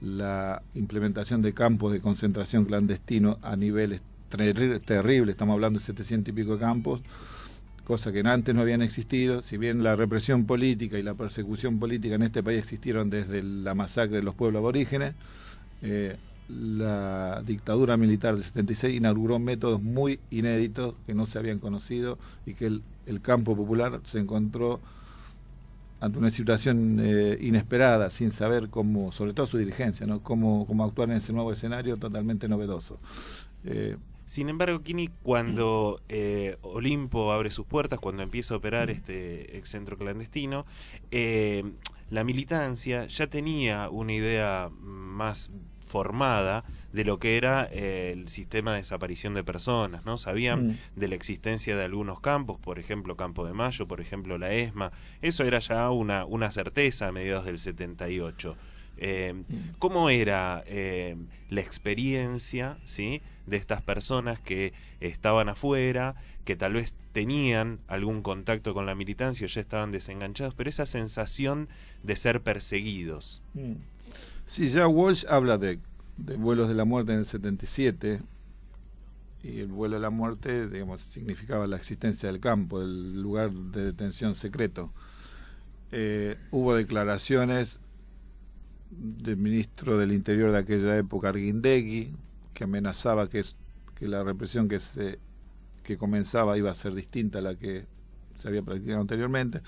la implementación de campos de concentración clandestino a niveles ter terribles, estamos hablando de 700 y pico campos, cosas que antes no habían existido, si bien la represión política y la persecución política en este país existieron desde la masacre de los pueblos aborígenes, eh, la dictadura militar del 76 inauguró métodos muy inéditos que no se habían conocido y que el, el campo popular se encontró ante una situación eh, inesperada, sin saber cómo, sobre todo su dirigencia, ¿no? cómo, cómo actuar en ese nuevo escenario totalmente novedoso. Eh, Sin embargo, Kini, cuando eh, Olimpo abre sus puertas, cuando empieza a operar este ex centro clandestino, eh, la militancia ya tenía una idea más formada de lo que era eh, el sistema de desaparición de personas, ¿no? Sabían Mm. de la existencia de algunos campos, por ejemplo Campo de Mayo, por ejemplo la ESMA, eso era ya una, una certeza a mediados del 78. Eh, ¿Cómo era eh, la experiencia ¿sí? de estas personas que estaban afuera, que tal vez tenían algún contacto con la militancia o ya estaban desenganchados, pero esa sensación de ser perseguidos? Mm. Sí, ya Walsh habla de, de vuelos de la muerte en el 77 y el vuelo de la muerte, digamos, significaba la existencia del campo, del lugar de detención secreto. Eh, hubo declaraciones del ministro del Interior de aquella época, Arguindegui, que amenazaba que, que la represión que se que comenzaba iba a ser distinta a la que se había practicado anteriormente.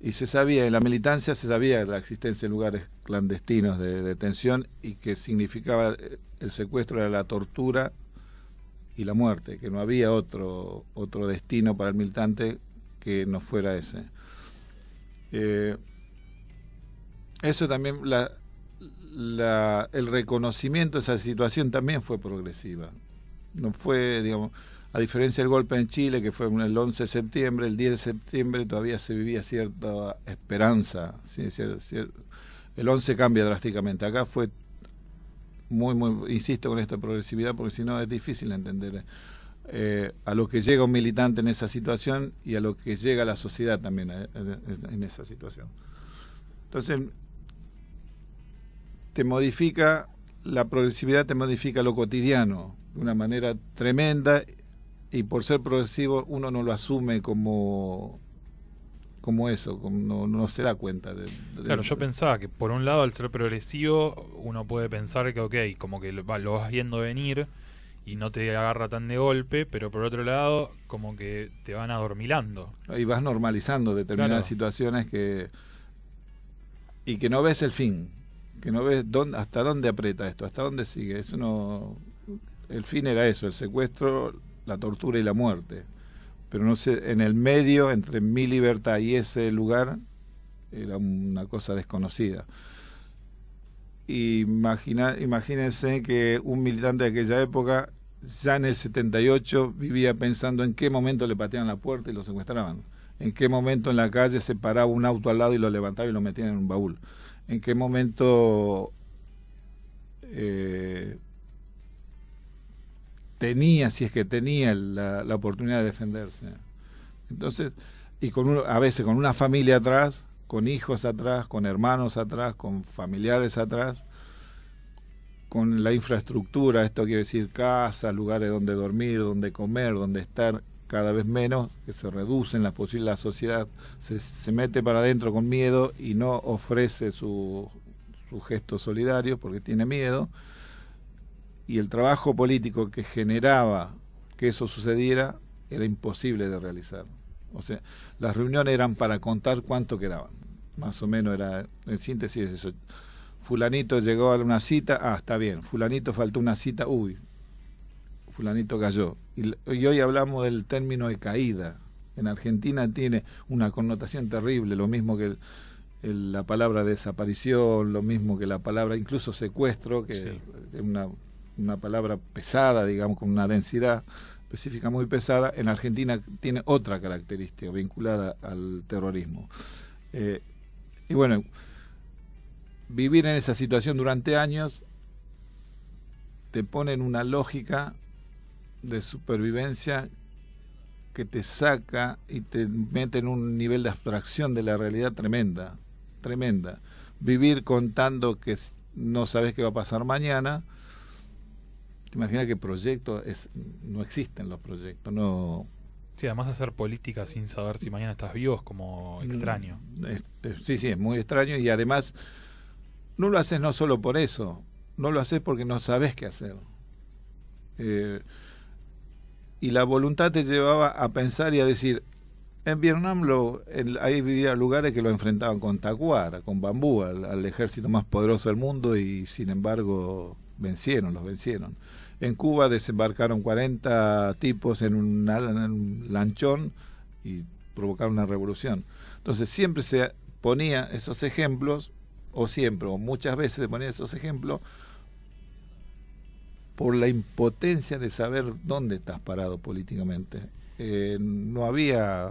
Y se sabía, en la militancia se sabía la existencia de lugares clandestinos de detención y que significaba eh, el secuestro era la tortura y la muerte, que no había otro, otro destino para el militante que no fuera ese. Eh, eso también, la, la, el reconocimiento de esa situación también fue progresiva. No fue, digamos, a diferencia del golpe en Chile, que fue el 11 de septiembre, el 10 de septiembre todavía se vivía cierta esperanza. el 11 cambia drásticamente. Acá fue muy, muy, insisto con esta progresividad, porque si no es difícil entender eh, a lo que llega un militante en esa situación y a lo que llega la sociedad también eh, en esa situación. Entonces, te modifica, la progresividad te modifica lo cotidiano de una manera tremenda y por ser progresivo uno no lo asume como como eso, como no, no se da cuenta de, de- Claro, yo pensaba que por un lado al ser progresivo uno puede pensar que ok, como que lo, va- lo vas viendo venir y no te agarra tan de golpe, pero por otro lado como que te van adormilando. y vas normalizando determinadas Claro. situaciones que y que no ves el fin, que no ves dónde, hasta dónde aprieta esto, hasta dónde sigue. Eso no, el fin era eso, el secuestro, la tortura y la muerte. Pero no sé, en el medio entre mi libertad y ese lugar era una cosa desconocida. Imagina, imagínense que un militante de aquella época, ya en el 78, vivía pensando en qué momento le pateaban la puerta y lo secuestraban. En qué momento en la calle se paraba un auto al lado y lo levantaba y lo metían en un baúl. En qué momento eh, tenía, si es que tenía la, oportunidad de defenderse. Entonces, y con a veces con una familia atrás, con hijos atrás, con hermanos atrás, con familiares atrás, con la infraestructura, esto quiere decir casas, lugares donde dormir, donde comer, donde estar, cada vez menos, que se reducen las posibilidades, la sociedad se, se mete para adentro con miedo y no ofrece su, su gesto solidario porque tiene miedo, y el trabajo político que generaba que eso sucediera era imposible de realizar. O sea, las reuniones eran para contar cuánto quedaban. Más o menos era, en síntesis, eso. Fulanito llegó a una cita, ah, está bien. Fulanito faltó una cita, uy, fulanito cayó. Y, y hoy hablamos del término de caída. En Argentina tiene una connotación terrible, lo mismo que el, el, la palabra desaparición, lo mismo que la palabra incluso secuestro, que sí. es una, una palabra pesada, digamos, con una densidad específica muy pesada, en Argentina tiene otra característica vinculada al terrorismo. Eh, y bueno, vivir en esa situación durante años te pone en una lógica de supervivencia que te saca y te mete en un nivel de abstracción de la realidad tremenda, tremenda. Vivir contando que no sabes qué va a pasar mañana, te imaginas que proyectos es, no existen los proyectos, no... Sí, además hacer política sin saber si mañana estás vivo es como extraño. Es, es, sí, sí, es muy extraño y además no lo haces no solo por eso, no lo haces porque no sabes qué hacer. Eh, y la voluntad te llevaba a pensar y a decir, en Vietnam lo, el, ahí vivía lugares que lo enfrentaban con Tacuara, con Bambú, al, ejército más poderoso del mundo y sin embargo vencieron, los vencieron. En Cuba desembarcaron 40 tipos en, en un lanchón y provocaron una revolución. Entonces siempre se ponía esos ejemplos, o siempre, o muchas veces se ponía esos ejemplos, por la impotencia de saber dónde estás parado políticamente. Eh, no había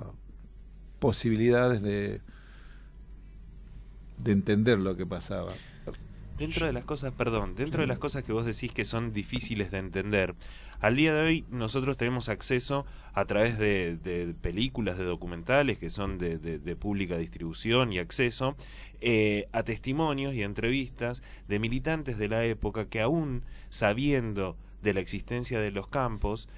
posibilidades de, de entender lo que pasaba. Dentro de las cosas, perdón, dentro de las cosas que vos decís que son difíciles de entender, al día de hoy nosotros tenemos acceso a través de, películas, de documentales que son de pública distribución y acceso, eh, a testimonios y entrevistas de militantes de la época que aún sabiendo de la existencia de los campos,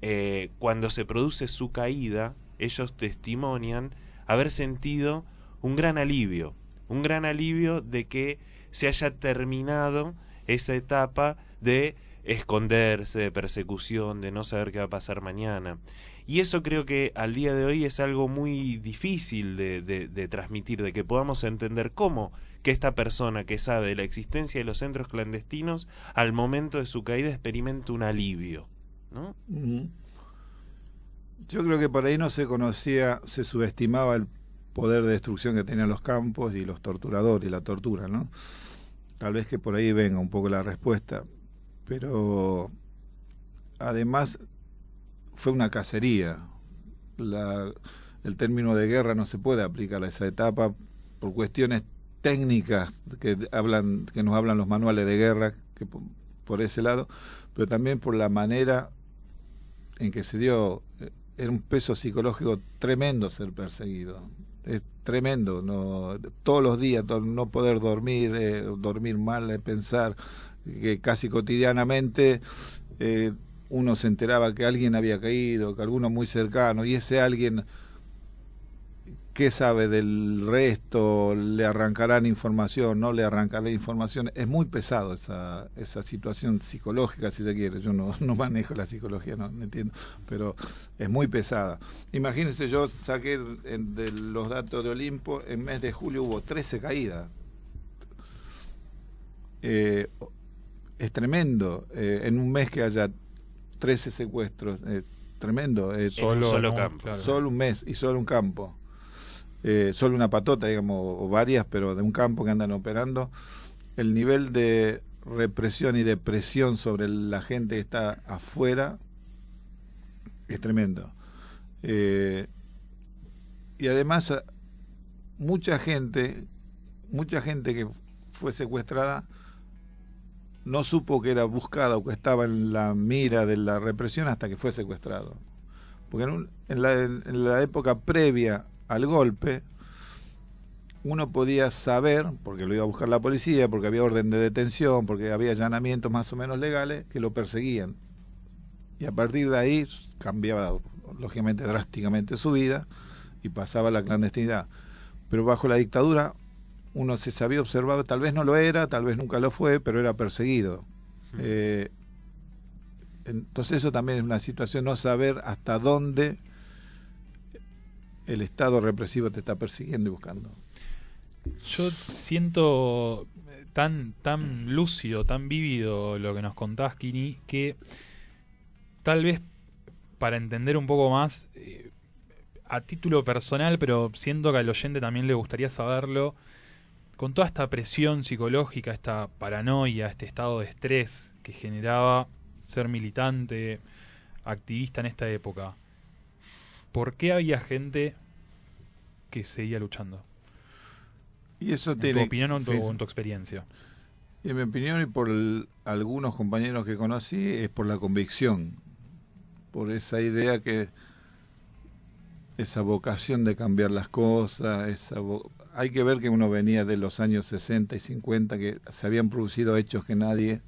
eh, cuando se produce su caída, ellos testimonian haber sentido un gran alivio, un gran alivio de que se haya terminado esa etapa de esconderse, de persecución, de no saber qué va a pasar mañana. Y eso creo que al día de hoy es algo muy difícil de, de, de, transmitir, de que podamos entender cómo que esta persona que sabe de la existencia de los centros clandestinos, al momento de su caída experimenta un alivio. ¿no? Yo creo que por ahí no se conocía, se subestimaba el poder de destrucción que tenían los campos y los torturadores y la tortura, ¿no? Tal vez que por ahí venga un poco la respuesta, pero además fue una cacería. La, el término de guerra no se puede aplicar a esa etapa por cuestiones técnicas que hablan que nos hablan los manuales de guerra que por, ese lado, pero también por la manera en que se dio era un peso psicológico tremendo ser perseguido es tremendo no todos los días no poder dormir eh, dormir mal eh, pensar que casi cotidianamente eh, uno se enteraba que alguien había caído que alguno muy cercano y ese alguien qué sabe del resto le arrancarán información no le arrancarán información es muy pesado esa esa situación psicológica si se quiere. Yo no, no manejo la psicología no, entiendo pero es muy pesada. Imagínense yo saqué de los datos de Olimpo en mes de julio hubo 13 caídas. Eh, es tremendo eh, en un mes que haya 13 secuestros eh, tremendo eh, solo, solo campo claro. solo un mes y solo un campo eh, solo una patota, digamos, o varias, pero de un campo que andan operando, el nivel de represión y de presión sobre la gente que está afuera es tremendo. Eh, y además, mucha gente, mucha gente que fue secuestrada no supo que era buscada o que estaba en la mira de la represión hasta que fue secuestrado. Porque en, un, en, la, en la época previa al golpe, uno podía saber, porque lo iba a buscar la policía, porque había orden de detención, porque había allanamientos más o menos legales, que lo perseguían. Y a partir de ahí cambiaba lógicamente drásticamente su vida y pasaba a la clandestinidad. Pero bajo la dictadura uno se sabía observado, tal vez no lo era, tal vez nunca lo fue, pero era perseguido. Eh, entonces eso también es una situación, no saber hasta dónde el Estado represivo te está persiguiendo y buscando. Yo siento tan, tan lúcido, tan vívido lo que nos contás, Kini, que tal vez para entender un poco más, eh, a título personal, pero siento que al oyente también le gustaría saberlo, con toda esta presión psicológica, esta paranoia, este estado de estrés que generaba ser militante, activista en esta época, ¿por qué había gente que seguía luchando? Y eso en tiene, tu opinión o en tu, sí, en tu experiencia. En mi opinión y por el- algunos compañeros que conocí es por la convicción, por esa idea que esa vocación de cambiar las cosas, esa vo- hay que ver que uno venía de los años 60 y 50 que se habían producido hechos que nadie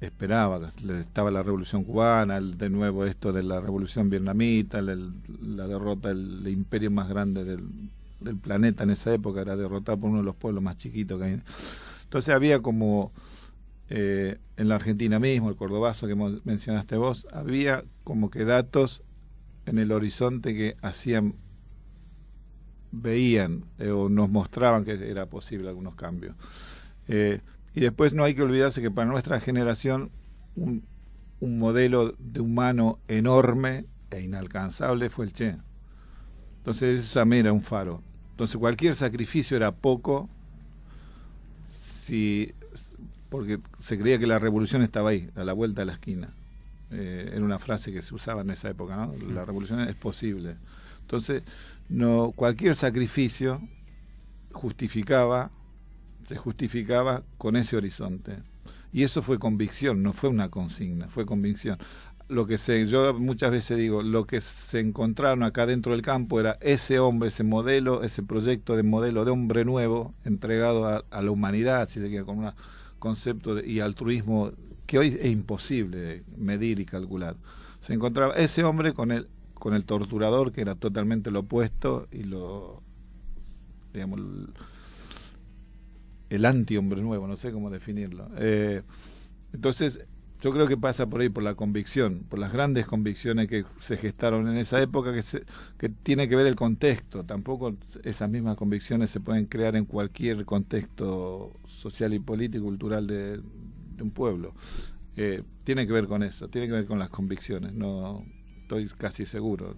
esperaba, estaba la revolución cubana, el- de nuevo esto de la revolución vietnamita, el- la derrota del imperio más grande del, planeta en esa época, era derrotado por uno de los pueblos más chiquitos que hay. Entonces había como eh, en la Argentina mismo, el cordobazo que mencionaste vos, había como que datos en el horizonte que hacían, veían eh, o nos mostraban que era posible algunos cambios. Eh, y después no hay que olvidarse que para nuestra generación un, un modelo de humano enorme e inalcanzable fue el Che. Entonces eso también era un faro. Entonces cualquier sacrificio era poco si porque se creía que la revolución estaba ahí, a la vuelta de la esquina. Eh, era una frase que se usaba en esa época, ¿no? La revolución es posible. Entonces, no cualquier sacrificio justificaba se justificaba con ese horizonte. Y eso fue convicción, no fue una consigna, fue convicción. Lo que se, yo muchas veces digo, lo que se encontraron acá dentro del campo era ese hombre, ese modelo, ese proyecto de modelo de hombre nuevo entregado a, la humanidad, si se quiere, con un concepto de, y altruismo que hoy es imposible medir y calcular. Se encontraba ese hombre con el, con el torturador, que era totalmente lo opuesto y lo, digamos, el anti-hombre nuevo, no sé cómo definirlo. Eh, entonces, yo creo que pasa por ahí, por la convicción, por las grandes convicciones que se gestaron en esa época, que, se, que tiene que ver el contexto. Tampoco esas mismas convicciones se pueden crear en cualquier contexto social y político, cultural de, de un pueblo. Eh, tiene que ver con eso, tiene que ver con las convicciones, no estoy casi seguro.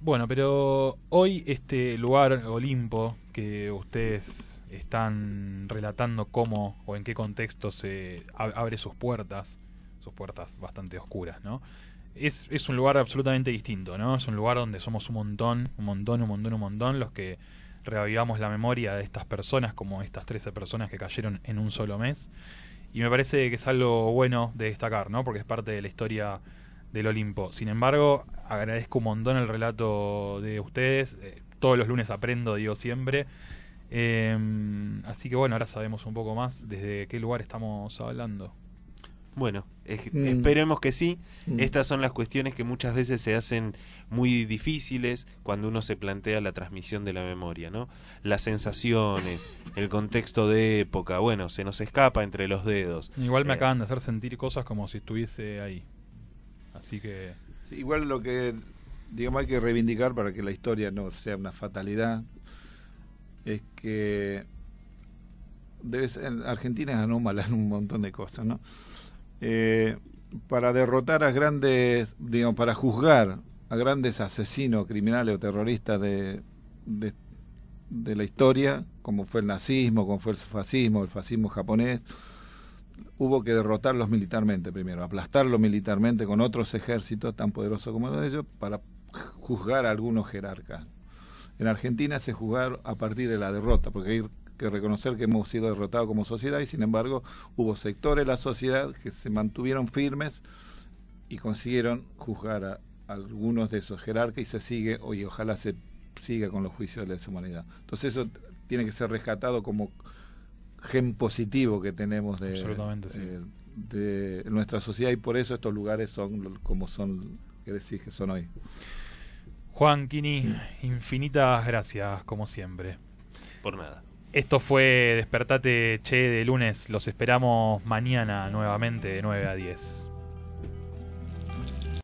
Bueno, pero hoy este lugar Olimpo que ustedes están relatando cómo o en qué contexto se ab- abre sus puertas, sus puertas bastante oscuras, ¿no? Es, es un lugar absolutamente distinto, ¿no? Es un lugar donde somos un montón, un montón, un montón, un montón los que reavivamos la memoria de estas personas, como estas 13 personas que cayeron en un solo mes. Y me parece que es algo bueno de destacar, ¿no? Porque es parte de la historia del Olimpo. Sin embargo, agradezco un montón el relato de ustedes. Eh, todos los lunes aprendo, digo siempre. Eh, así que bueno, ahora sabemos un poco más desde qué lugar estamos hablando. Bueno, es- Mm. esperemos que sí. Mm. Estas son las cuestiones que muchas veces se hacen muy difíciles cuando uno se plantea la transmisión de la memoria, ¿no? Las sensaciones, el contexto de época, bueno, se nos escapa entre los dedos. Igual me Eh, acaban de hacer sentir cosas como si estuviese ahí. Así que... Igual lo que digamos hay que reivindicar para que la historia no sea una fatalidad es que debe ser, Argentina es anómala en un montón de cosas, ¿no? Eh, para derrotar a grandes, digamos, para juzgar a grandes asesinos, criminales o terroristas de, de la historia, como fue el nazismo, como fue el fascismo, el fascismo japonés, hubo que derrotarlos militarmente primero, aplastarlos militarmente con otros ejércitos tan poderosos como ellos para juzgar a algunos jerarcas. En Argentina se juzgaron a partir de la derrota, porque hay que reconocer que hemos sido derrotados como sociedad y sin embargo hubo sectores de la sociedad que se mantuvieron firmes y consiguieron juzgar a algunos de esos jerarcas y se sigue, y ojalá se siga con los juicios de la humanidad. Entonces eso tiene que ser rescatado como gen positivo que tenemos de, Absolutamente, sí. eh, de nuestra sociedad y por eso estos lugares son como son, que decís que son hoy. Juan Kini, infinitas gracias, como siempre. Por nada. Esto fue Despertate Che de lunes. Los esperamos mañana nuevamente de 9 a 10.